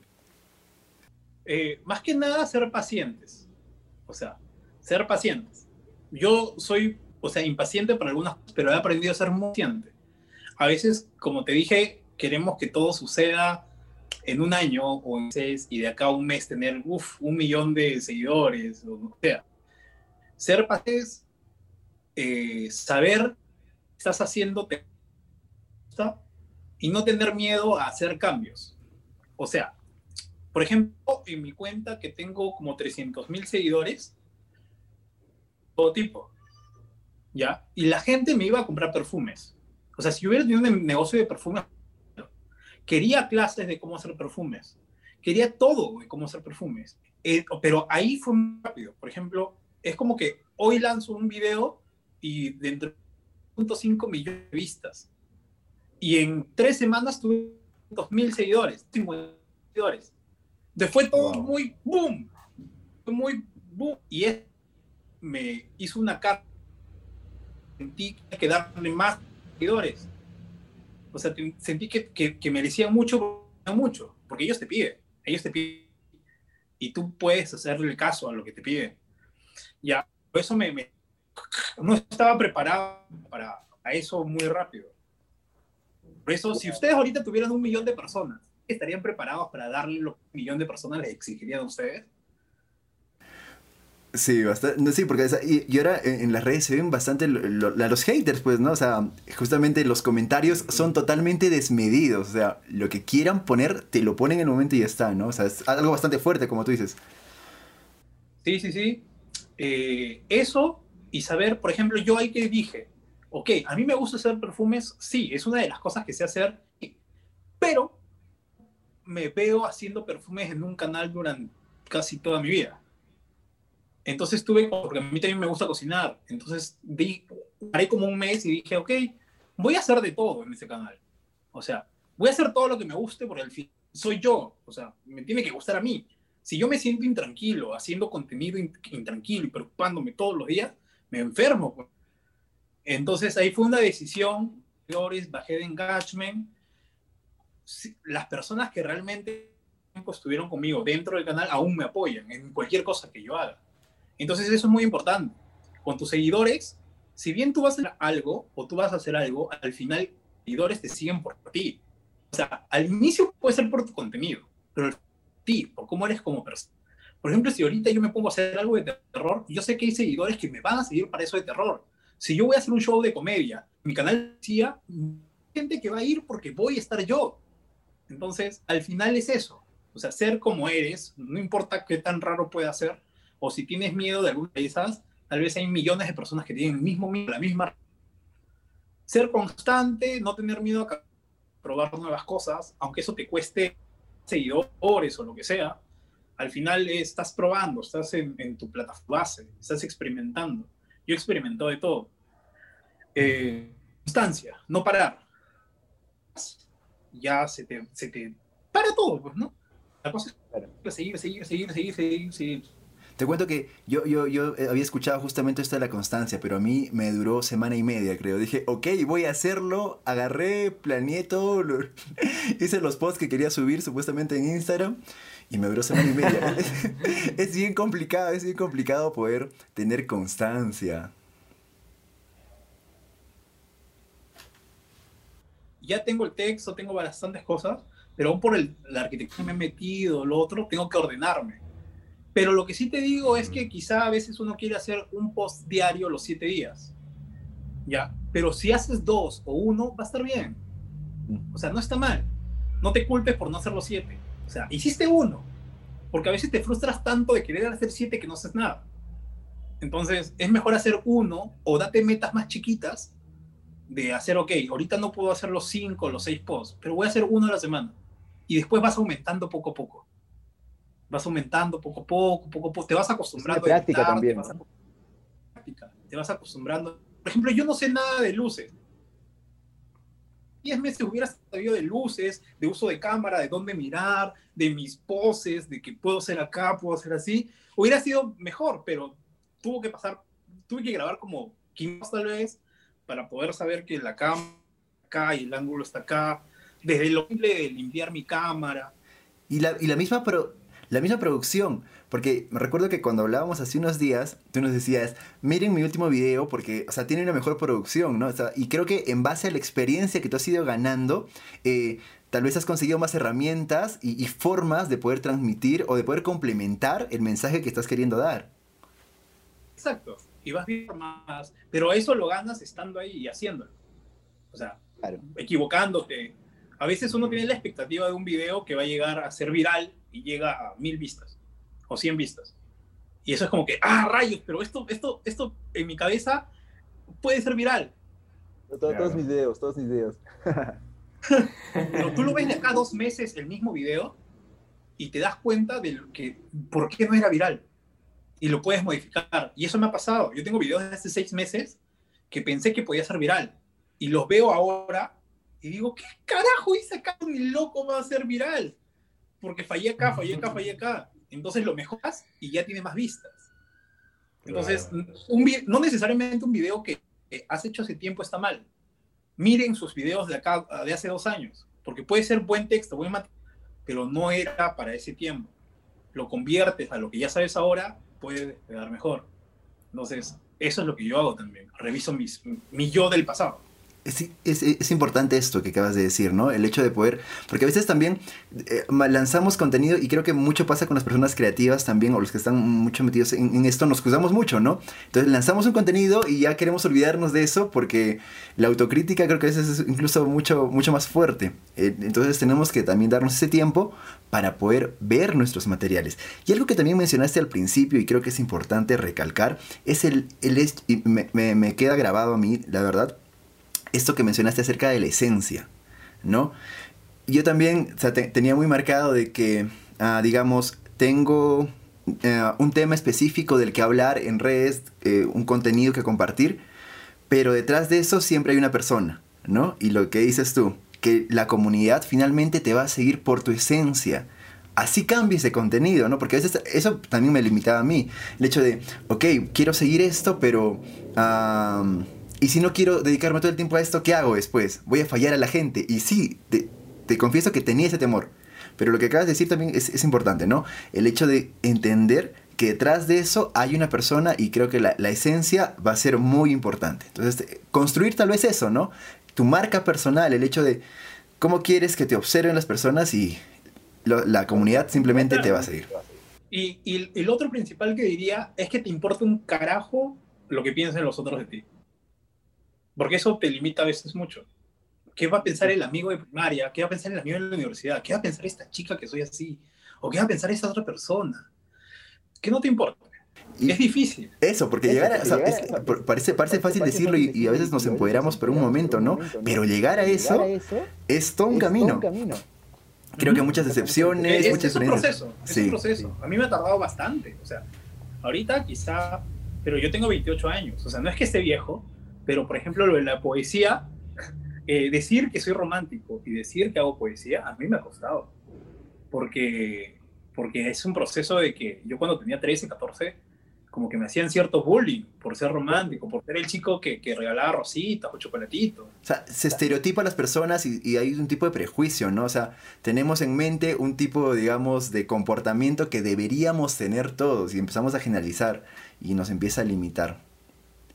[SPEAKER 3] Eh, más que nada, ser pacientes. O sea, ser pacientes. Yo soy, o sea, impaciente para algunas pero he aprendido a ser muy paciente. A veces, como te dije, queremos que todo suceda en un año o en seis y de acá a un mes tener uf, un millón de seguidores o sea. Ser paz es eh, saber que estás haciendo y no tener miedo a hacer cambios. O sea, por ejemplo, en mi cuenta que tengo como 300 mil seguidores, todo tipo, ¿ya? Y la gente me iba a comprar perfumes. O sea, si hubiera tenido un negocio de perfumes, quería clases de cómo hacer perfumes, quería todo de cómo hacer perfumes. Eh, pero ahí fue muy rápido. Por ejemplo, es como que hoy lanzo un video y dentro de 1.5 millones de vistas. Y en tres semanas tuve 2.000 seguidores, 50 seguidores. Después todo muy boom, muy boom. Y es, me hizo una carta. Sentí que darle más seguidores. O sea, sentí que, que, que merecían mucho, mucho, porque ellos te piden, ellos te piden. Y tú puedes hacerle el caso a lo que te piden. Ya, eso me, no estaba preparado para eso muy rápido. Por eso, si ustedes ahorita tuvieran un millón de personas, ¿estarían preparados para darle lo que un millón de personas les exigirían a ustedes?
[SPEAKER 2] Sí, bastante, sí, porque y, ahora en, las redes se ven bastante los haters, pues, ¿no? O sea, justamente los comentarios son totalmente desmedidos, o sea, lo que quieran poner, te lo ponen en el momento y ya está, ¿no? O sea, es algo bastante fuerte, como tú dices.
[SPEAKER 3] Sí, sí, sí. Eh, eso y saber, por ejemplo, yo ahí que dije, ok, a mí me gusta hacer perfumes, sí, es una de las cosas que sé hacer, pero me veo haciendo perfumes en un canal durante casi toda mi vida. Entonces tuve, porque a mí también me gusta cocinar, entonces di, paré como un mes y dije, ok, voy a hacer de todo en ese canal. O sea, voy a hacer todo lo que me guste porque al fin soy yo, o sea, me tiene que gustar a mí. Si yo me siento intranquilo, haciendo contenido intranquilo y preocupándome todos los días, me enfermo. Pues. Entonces ahí fue una decisión, bajé de engagement. Las personas que realmente estuvieron conmigo dentro del canal aún me apoyan en cualquier cosa que yo haga. Entonces eso es muy importante. Con tus seguidores, si bien tú vas a hacer algo o tú vas a hacer algo, al final seguidores te siguen por ti. O sea, al inicio puede ser por tu contenido, pero por ti, por cómo eres como persona. Por ejemplo, si ahorita yo me pongo a hacer algo de terror, yo sé que hay seguidores que me van a seguir para eso de terror. Si yo voy a hacer un show de comedia, mi canal decía, gente que va a ir porque voy a estar yo. Entonces, al final es eso. O sea, ser como eres, no importa qué tan raro pueda ser, o si tienes miedo de alguna de esas, tal vez hay millones de personas que tienen el mismo miedo, la misma. Ser constante, no tener miedo a probar nuevas cosas, aunque eso te cueste seguidores o lo que sea, al final estás probando, estás en, tu plataforma base, estás experimentando. Yo experimento de todo. Eh, constancia, no parar. Ya se te, se te para todo, pues, ¿no? La cosa es seguir, seguir, seguir, seguir, seguir, seguir.
[SPEAKER 2] Te cuento que yo, yo, yo había escuchado justamente esto de la constancia, pero a mí me duró semana y media, creo. Dije, ok, voy a hacerlo. Agarré, planeé todo. hice los posts que quería subir supuestamente en Instagram y me duró semana y media. es bien complicado, es bien complicado poder tener constancia.
[SPEAKER 3] Ya tengo el texto, tengo bastantes cosas, pero aún por el, la arquitectura que me he metido, lo otro, tengo que ordenarme. Pero lo que sí te digo es que quizá a veces uno quiere hacer un post diario los siete días. ¿Ya? Pero si haces dos o uno, va a estar bien. O sea, no está mal. No te culpes por no hacer los siete. O sea, hiciste uno, porque a veces te frustras tanto de querer hacer siete que no haces nada. Entonces, es mejor hacer uno o date metas más chiquitas de hacer, ok, ahorita no puedo hacer los cinco, los seis posts, pero voy a hacer uno a la semana. Y después vas aumentando poco a poco. Vas aumentando poco a poco, poco a poco. Te vas acostumbrando.
[SPEAKER 4] Es práctica también.
[SPEAKER 3] te vas acostumbrando. Por ejemplo, yo no sé nada de luces 10 meses hubiera sabido de luces, de uso de cámara, de dónde mirar, de mis poses, de que puedo ser acá, puedo ser así, hubiera sido mejor, pero tuvo que pasar, tuve que grabar como 15 tal vez para poder saber que la cámara acá y el ángulo está acá, desde lo simple de limpiar mi cámara.
[SPEAKER 2] Y la, y la misma, pero la misma producción. Porque me recuerdo que cuando hablábamos hace unos días, tú nos decías, miren mi último video porque, o sea, tiene una mejor producción, ¿no? y creo que en base a la experiencia que tú has ido ganando, eh, tal vez has conseguido más herramientas y, formas de poder transmitir o de poder complementar el mensaje que estás queriendo dar.
[SPEAKER 3] Exacto. Y vas bien más. Pero eso lo ganas estando ahí y haciéndolo. O sea, equivocándote. A veces uno tiene la expectativa de un video que va a llegar a ser viral y llega a mil vistas o cien vistas. Y eso es como que, ah, rayos, pero esto, esto, esto en mi cabeza puede ser viral.
[SPEAKER 5] Todos mis videos, todos mis videos.
[SPEAKER 3] pero tú lo ves de acá dos meses el mismo video y te das cuenta de que, por qué no era viral. Y lo puedes modificar. Y eso me ha pasado. Yo tengo videos de hace seis meses que pensé que podía ser viral. Y los veo ahora y digo, ¿qué carajo hice acá? Ni loco va a ser viral. Porque fallé acá, fallé acá, fallé acá. Entonces lo mejoras y ya tiene más vistas. Entonces, un, no necesariamente un video que has hecho hace tiempo está mal. Miren sus videos de acá, de hace dos años. Porque puede ser buen texto, buen material, pero no era para ese tiempo. Lo conviertes a lo que ya sabes ahora, puede quedar mejor. Entonces, eso es lo que yo hago también. Reviso mis, mi yo del pasado.
[SPEAKER 2] Es, importante esto que acabas de decir, ¿no? El hecho de poder, porque a veces también eh, lanzamos contenido y creo que mucho pasa con las personas creativas también o los que están mucho metidos en, esto, nos juzgamos mucho, ¿no? Entonces lanzamos un contenido y ya queremos olvidarnos de eso porque la autocrítica creo que a veces es incluso mucho, mucho más fuerte. Eh, entonces tenemos que también darnos ese tiempo para poder ver nuestros materiales. Y algo que también mencionaste al principio y creo que es importante recalcar es el, el y me, me queda grabado a mí, la verdad, esto que mencionaste acerca de la esencia, ¿no? Yo también tenía muy marcado de que, ah, digamos, tengo eh, un tema específico del que hablar en redes, eh, un contenido que compartir, pero detrás de eso siempre hay una persona, ¿no? Y lo que dices tú, que la comunidad finalmente te va a seguir por tu esencia. Así cambia ese contenido, ¿no? Porque a veces eso también me limitaba a mí. El hecho de, ok, quiero seguir esto, pero... Y si no quiero dedicarme todo el tiempo a esto, ¿qué hago después? Voy a fallar a la gente. Y sí, te, confieso que tenía ese temor. Pero lo que acabas de decir también es, importante, ¿no? El hecho de entender que detrás de eso hay una persona y creo que la, esencia va a ser muy importante. Entonces, construir tal vez eso, ¿no? Tu marca personal, el hecho de cómo quieres que te observen las personas y la comunidad simplemente te va a seguir.
[SPEAKER 3] Y, y el otro principal que diría es que te importa un carajo lo que piensen los otros de ti. Porque eso te limita a veces mucho. ¿Qué va a pensar el amigo de primaria? ¿Qué va a pensar el amigo de la universidad? ¿Qué va a pensar esta chica que soy así? ¿O qué va a pensar esta otra persona? ¿Qué no te importa? Y es difícil.
[SPEAKER 2] Eso, porque llegar a, parece, parece fácil decirlo y, a veces nos empoderamos por un momento, ¿no? Pero llegar a eso es todo un camino. Creo que muchas decepciones,
[SPEAKER 3] es,
[SPEAKER 2] muchas
[SPEAKER 3] es un proceso, es un proceso. A mí me ha tardado bastante, o sea, ahorita quizá, pero yo tengo 28 años, o sea, no es que esté viejo, pero, por ejemplo, lo de la poesía, eh, decir que soy romántico y decir que hago poesía, a mí me ha costado. Porque, porque es un proceso de que yo cuando tenía 13, 14, como que me hacían cierto bullying por ser romántico, por ser el chico que, que regalaba rositas o chocolatitos.
[SPEAKER 2] O sea, se estereotipa a las personas y, y, hay un tipo de prejuicio, ¿no? O sea, tenemos en mente un tipo, digamos, de comportamiento que deberíamos tener todos y empezamos a generalizar y nos empieza a limitar.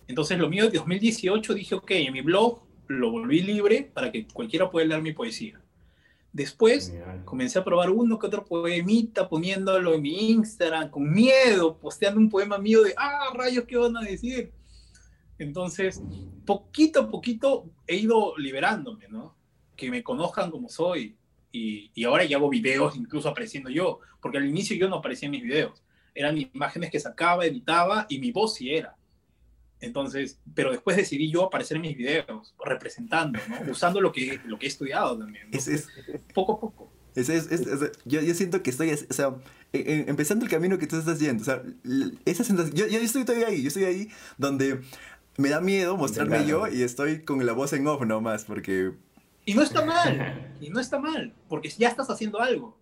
[SPEAKER 3] Entonces lo mío de 2018 dije, ok, en mi blog lo volví libre para que cualquiera pueda leer mi poesía. Después comencé a probar uno que otro poemita, poniéndolo en mi Instagram, con miedo, posteando un poema mío de, ah, rayos, ¿qué van a decir? Entonces, poquito a poquito he ido liberándome, ¿no? Que me conozcan como soy. Y, y ahora ya hago videos incluso apareciendo yo, porque al inicio yo no aparecía en mis videos. Eran imágenes que sacaba, editaba y mi voz sí era. Entonces, pero después decidí yo aparecer en mis videos, representando, ¿no? usando lo que, lo que he estudiado también.
[SPEAKER 2] Es,
[SPEAKER 3] poco a poco.
[SPEAKER 2] Es, yo, yo, siento que estoy, o sea, e, e, empezando el camino que tú estás yendo. O sea, esa sensación, yo, yo estoy todavía ahí, yo estoy ahí donde me da miedo mostrarme yo y estoy con la voz en off nomás, porque...
[SPEAKER 3] Y no está mal, y no está mal, porque ya estás haciendo algo.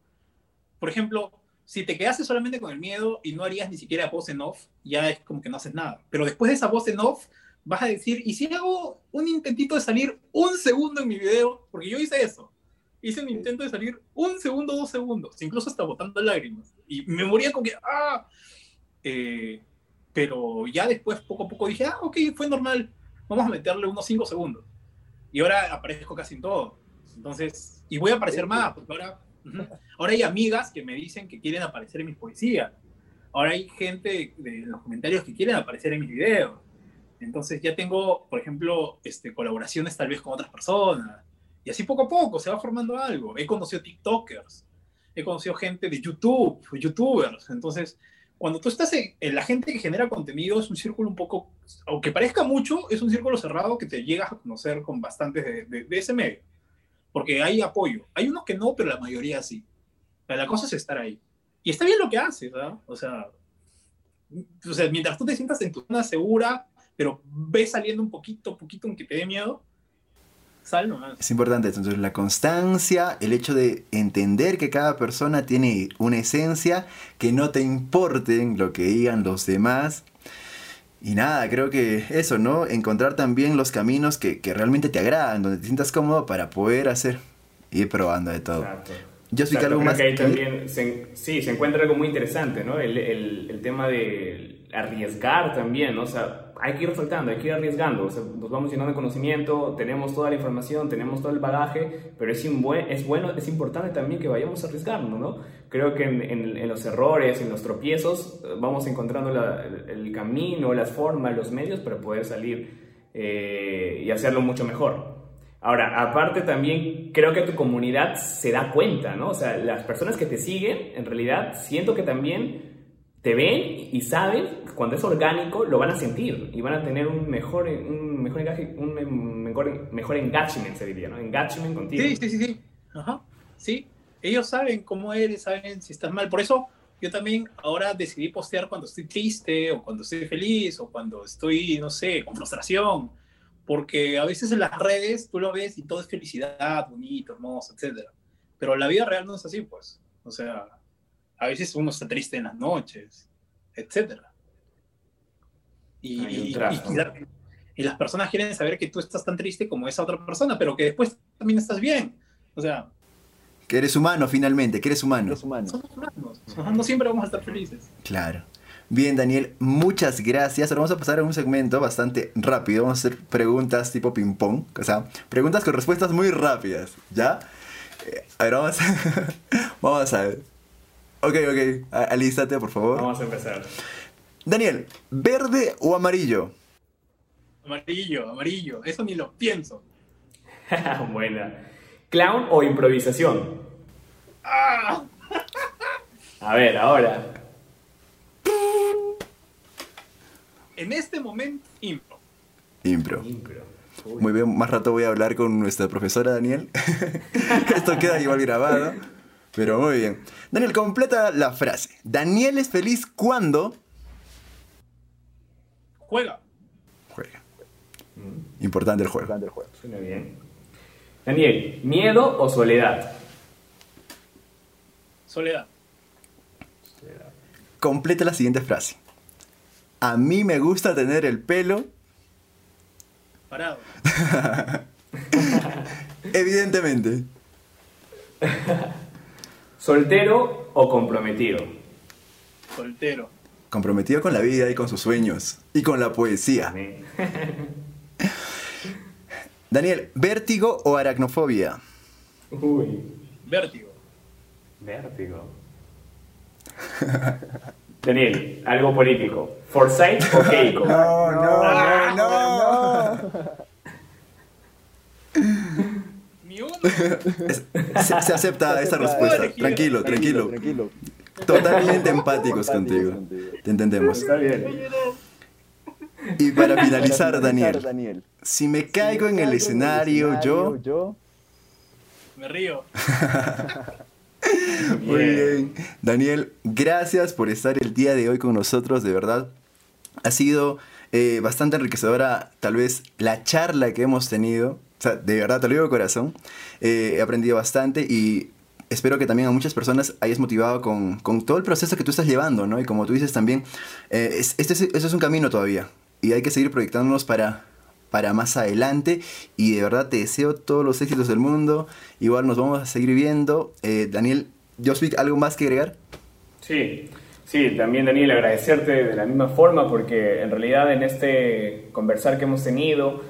[SPEAKER 3] Por ejemplo, si te quedases solamente con el miedo y no harías ni siquiera voz en off, ya es como que no haces nada. Pero después de esa voz en off, vas a decir, ¿y si hago un intentito de salir un segundo en mi video? Porque yo hice eso. Hice un intento de salir un segundo, dos segundos, incluso hasta botando lágrimas. Y me moría con que, ¡ah! Eh, pero ya después, poco a poco, dije, ah, ok, fue normal, vamos a meterle unos cinco segundos. Y ahora aparezco casi en todo. Entonces, y voy a aparecer más, porque ahora Ahora hay amigas que me dicen que quieren aparecer en mis poesías. Ahora hay gente de, los comentarios que quieren aparecer en mis videos. Entonces ya tengo, por ejemplo, este, colaboraciones tal vez con otras personas. Y así poco a poco se va formando algo. He conocido TikTokers, he conocido gente de YouTube, YouTubers. Entonces, cuando tú estás en, la gente que genera contenido es un círculo un poco, aunque parezca mucho, es un círculo cerrado que te llegas a conocer con bastantes de, ese medio. Porque hay apoyo. Hay unos que no, pero la mayoría sí. La cosa es estar ahí. Y está bien lo que haces, ¿verdad? O sea, o sea, mientras tú te sientas en tu zona segura, pero ves saliendo un poquito, poquito, aunque te dé miedo, sal nomás.
[SPEAKER 2] Es importante, entonces, la constancia, el hecho de entender que cada persona tiene una esencia, que no te importen lo que digan los demás. Y nada, creo que eso, ¿no? Encontrar también los caminos que, que realmente te agradan, donde te sientas cómodo para poder hacer, ir probando de todo. Exacto.
[SPEAKER 1] Yo que algo más. Que ahí también sí, se encuentra algo muy interesante, ¿no? El, el, el, tema de arriesgar también, ¿no? O sea, hay que ir saltando, hay que ir arriesgando. O sea, nos vamos llenando de conocimiento, tenemos toda la información, tenemos todo el bagaje, pero es, es bueno, es importante también que vayamos arriesgando, ¿no? Creo que en, en, los errores, en los tropiezos, vamos encontrando el, camino, las formas, los medios para poder salir eh, y hacerlo mucho mejor. Ahora, aparte también creo que tu comunidad se da cuenta, ¿no? O sea, las personas que te siguen, en realidad, siento que también te ven y saben, cuando es orgánico, lo van a sentir y van a tener un mejor, un mejor, un mejor, mejor engagement, se diría, ¿no? Engagement contigo.
[SPEAKER 3] Sí, sí, sí, sí. Ajá. Sí. Ellos saben cómo eres, saben si estás mal. Por eso yo también ahora decidí postear cuando estoy triste o cuando estoy feliz o cuando estoy, no sé, con frustración porque a veces en las redes tú lo ves y todo es felicidad, bonito, hermoso, etc. Pero la vida real no es así, pues. O sea, a veces uno está triste en las noches, etc. Y, y, y, las personas quieren saber que tú estás tan triste como esa otra persona, pero que después también estás bien. O sea...
[SPEAKER 2] Que eres humano finalmente, que eres humano.
[SPEAKER 3] Eres humano. Somos humanos. No siempre vamos a estar felices.
[SPEAKER 2] Claro. Bien, Daniel, muchas gracias. Ahora vamos a pasar a un segmento bastante rápido. Vamos a hacer preguntas tipo ping-pong. O sea, preguntas con respuestas muy rápidas. ¿Ya? Eh, a ver, vamos a, vamos a ver. Ok, ok. Alístate, por favor.
[SPEAKER 1] Vamos a empezar.
[SPEAKER 2] Daniel, ¿verde o amarillo?
[SPEAKER 3] Amarillo, amarillo. Eso ni lo pienso.
[SPEAKER 1] Buena. ¿Clown o improvisación?
[SPEAKER 3] Ah.
[SPEAKER 1] A ver, ahora.
[SPEAKER 3] En este momento, impro.
[SPEAKER 2] Impro. Muy bien, más rato voy a hablar con nuestra profesora Daniel. Esto queda igual grabado. Pero muy bien. Daniel, completa la frase. Daniel es feliz cuando...
[SPEAKER 3] Juega.
[SPEAKER 2] Juega. Importante el juego. Importante el juego.
[SPEAKER 1] Suena bien. Daniel, ¿miedo o soledad?
[SPEAKER 3] Soledad.
[SPEAKER 2] Completa la siguiente frase. A mí me gusta tener el pelo.
[SPEAKER 3] Parado.
[SPEAKER 2] Evidentemente.
[SPEAKER 1] ¿Soltero o comprometido?
[SPEAKER 3] Soltero.
[SPEAKER 2] Comprometido con la vida y con sus sueños. Y con la poesía. Daniel, ¿vértigo o aracnofobia?
[SPEAKER 1] Uy.
[SPEAKER 3] Vértigo.
[SPEAKER 1] Vértigo. Daniel, algo político. ¿Forsyth o Keiko?
[SPEAKER 2] No, no, no, no.
[SPEAKER 3] Ni uno.
[SPEAKER 2] Se, se acepta esa respuesta. Tranquilo, tranquilo. Tranquilo. Totalmente empáticos contigo. Te entendemos.
[SPEAKER 1] Está bien.
[SPEAKER 2] Y para finalizar, Daniel, si me caigo en el escenario, yo...
[SPEAKER 3] Me río.
[SPEAKER 2] Muy bien. Daniel, gracias por estar el día de hoy con nosotros, de verdad. Ha sido eh, bastante enriquecedora tal vez la charla que hemos tenido. O sea, de verdad, te lo digo de corazón. Eh, he aprendido bastante y espero que también a muchas personas hayas motivado con, todo el proceso que tú estás llevando, ¿no? Y como tú dices también, eh, este, es, este es un camino todavía y hay que seguir proyectándonos para para más adelante y de verdad te deseo todos los éxitos del mundo. Igual nos vamos a seguir viendo. Eh, Daniel, Josvik, ¿algo más que agregar?
[SPEAKER 1] Sí, sí, también Daniel, agradecerte de la misma forma porque en realidad en este conversar que hemos tenido,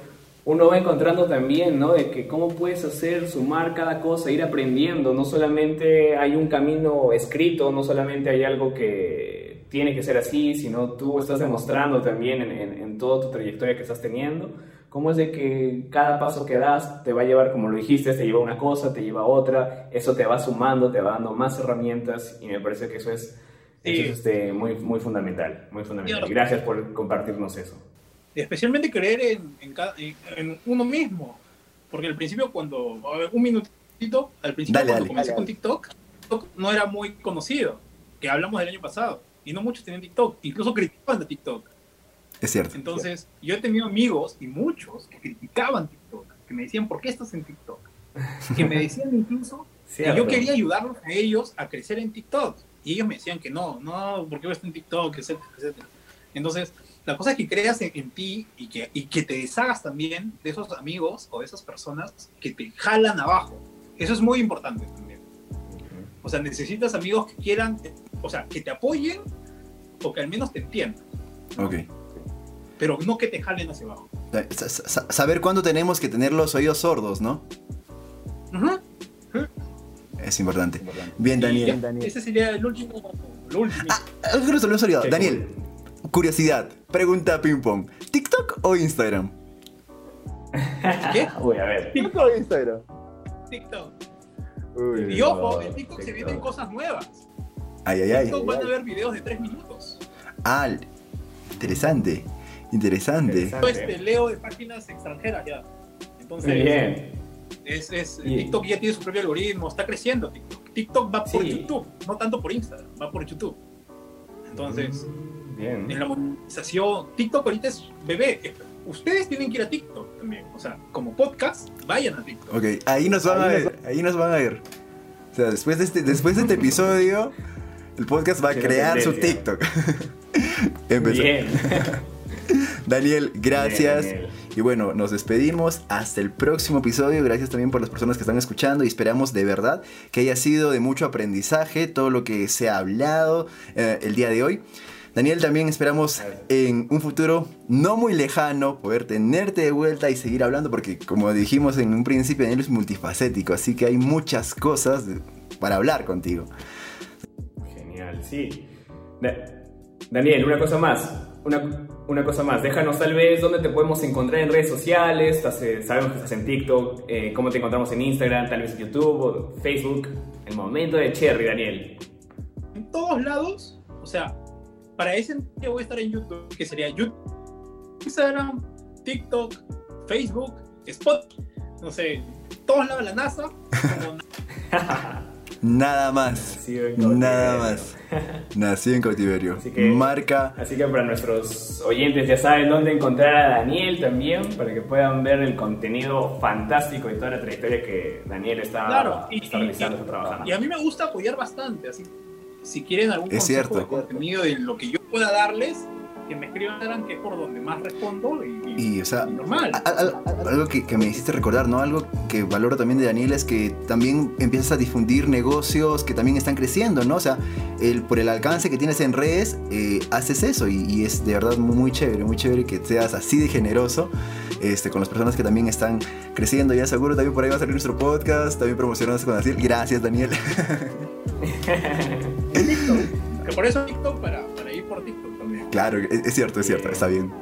[SPEAKER 1] uno va encontrando también, ¿no? De que cómo puedes hacer, sumar cada cosa, ir aprendiendo. No solamente hay un camino escrito, no solamente hay algo que tiene que ser así, sino tú estás demostrando también en, en, en toda tu trayectoria que estás teniendo, cómo es de que cada paso que das te va a llevar, como lo dijiste, te lleva una cosa, te lleva otra, eso te va sumando, te va dando más herramientas y me parece que eso es,
[SPEAKER 3] Sí.
[SPEAKER 1] eso es, este, muy, muy fundamental, muy fundamental. Gracias por compartirnos eso.
[SPEAKER 3] Y especialmente creer en, en, cada- en- en uno mismo. Porque al principio, cuando. a ver, un minutito, al principio,
[SPEAKER 2] Dale,
[SPEAKER 3] cuando
[SPEAKER 2] dale.
[SPEAKER 3] comencé
[SPEAKER 5] Dale,
[SPEAKER 3] con. TikTok, TikTok no era muy conocido. Que hablamos del año pasado. Y no muchos tenían TikTok. Incluso criticaban a TikTok.
[SPEAKER 2] Es cierto.
[SPEAKER 3] Entonces, yo he tenido amigos y muchos que criticaban TikTok. Que me decían, ¿por qué estás en TikTok? Que me decían incluso que
[SPEAKER 1] Cierto.
[SPEAKER 3] yo quería ayudarlos a ellos a crecer en TikTok. Y ellos me decían que no, no, porque voy a estar en TikTok, etcétera, etcétera. Entonces, la cosa es que creas en, en ti y que, y que te deshagas también de esos amigos o de esas personas que te jalan abajo. Eso es muy importante también. O sea, necesitas amigos que quieran, o sea, que te apoyen o que al menos te entiendan,
[SPEAKER 2] Ok.
[SPEAKER 3] pero no que te jalen hacia abajo.
[SPEAKER 2] Sa- sa- Saber cuándo tenemos que tener los oídos sordos, ¿no?
[SPEAKER 3] Ujú.
[SPEAKER 2] Es importante.
[SPEAKER 5] Importante.
[SPEAKER 2] Bien, Daniel.
[SPEAKER 3] ya,
[SPEAKER 5] Bien, Daniel.
[SPEAKER 3] Ese sería el último. Lo último.
[SPEAKER 1] Qué
[SPEAKER 2] Daniel, curiosidad. Pregunta ping pong. ¿TikTok o Instagram?
[SPEAKER 3] ¿Qué?
[SPEAKER 1] Uy, a ver.
[SPEAKER 5] TikTok o Instagram.
[SPEAKER 3] TikTok.
[SPEAKER 5] Uy,
[SPEAKER 3] Y ojo,
[SPEAKER 1] no,
[SPEAKER 3] en TikTok se vienen cosas nuevas.
[SPEAKER 2] Ay, ay,
[SPEAKER 3] En
[SPEAKER 2] ay.
[SPEAKER 3] TikTok van a ver videos de 3 minutos.
[SPEAKER 2] Ah, interesante. Interesante.
[SPEAKER 3] Yo este, leo de páginas extranjeras ya. Entonces,
[SPEAKER 1] Muy bien.
[SPEAKER 3] Es, TikTok ya tiene su propio algoritmo, está creciendo TikTok. TikTok va por
[SPEAKER 1] Sí.
[SPEAKER 3] YouTube, no tanto por Instagram, va por YouTube. Entonces,
[SPEAKER 1] Bien.
[SPEAKER 3] en la monetización, TikTok ahorita es bebé. Ustedes tienen que ir a TikTok también. O sea, como podcast, vayan a TikTok.
[SPEAKER 2] Ok, ahí nos van a
[SPEAKER 5] Ahí nos
[SPEAKER 2] ver. Ahí nos van a ver. O sea, después de este, después de este episodio, el podcast va a crear su. TikTok. Empezó.
[SPEAKER 1] Bien.
[SPEAKER 2] Daniel, gracias.
[SPEAKER 1] Bien, Daniel.
[SPEAKER 2] Y bueno, nos despedimos hasta el próximo episodio. Gracias también por las personas que están escuchando y esperamos de verdad que haya sido de mucho aprendizaje todo lo que se ha hablado eh, el día de hoy. Daniel, también esperamos en un futuro no muy lejano poder tenerte de vuelta y seguir hablando porque como dijimos en un principio, Daniel es multifacético, así que hay muchas cosas para hablar contigo.
[SPEAKER 1] Genial, sí. Da- Daniel, una cosa más. Una, una cosa más. Déjanos tal vez dónde te podemos encontrar en redes sociales. Estás, eh, sabemos que estás en TikTok. eh, cómo te encontramos en Instagram, tal vez en YouTube o Facebook. El momento de Cherry, Daniel.
[SPEAKER 3] En todos lados, o sea, para ese día voy a estar en YouTube, que sería YouTube, Instagram, TikTok, Facebook, Spotify, no sé, todos lados la NASA, como
[SPEAKER 2] Nada más.
[SPEAKER 1] Nacido en cautiverio.
[SPEAKER 2] Nada más. Nacido en cautiverio.
[SPEAKER 1] Así que-
[SPEAKER 2] Marca.
[SPEAKER 1] Así que para nuestros oyentes ya saben dónde encontrar a Daniel también, para que puedan ver el contenido fantástico y toda la trayectoria que Daniel está,
[SPEAKER 3] Claro, y,
[SPEAKER 1] está
[SPEAKER 3] y-
[SPEAKER 1] realizando,
[SPEAKER 3] y-
[SPEAKER 1] está trabajando.
[SPEAKER 3] y a mí me gusta apoyar bastante, así si quieren algún
[SPEAKER 2] Es
[SPEAKER 3] consejo
[SPEAKER 2] cierto.
[SPEAKER 3] de contenido de lo que yo pueda darles, que me escriban que es por donde más respondo y,
[SPEAKER 2] Y, o sea,
[SPEAKER 3] y normal.
[SPEAKER 2] a- a- algo que, que me hiciste recordar, ¿no? Algo que valoro también de Daniel es que también empiezas a difundir negocios que también están creciendo, ¿no? O sea, el, por el alcance que tienes en redes, eh, haces eso y, es de verdad muy, muy chévere, muy chévere que seas así de generoso este, con las personas que también están creciendo. Ya seguro también por ahí va a salir nuestro podcast, también promocionados con Daniel. Gracias, Daniel.
[SPEAKER 3] Que por eso TikTok para, para ir por TikTok.
[SPEAKER 2] Claro, es, es cierto, es cierto, está bien.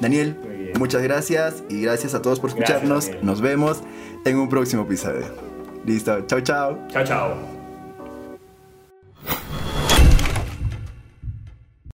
[SPEAKER 2] Daniel,
[SPEAKER 1] bien.
[SPEAKER 2] muchas gracias y gracias a todos por escucharnos. Nos vemos en un próximo episodio. Listo, chao, chao.
[SPEAKER 1] Chao, chao.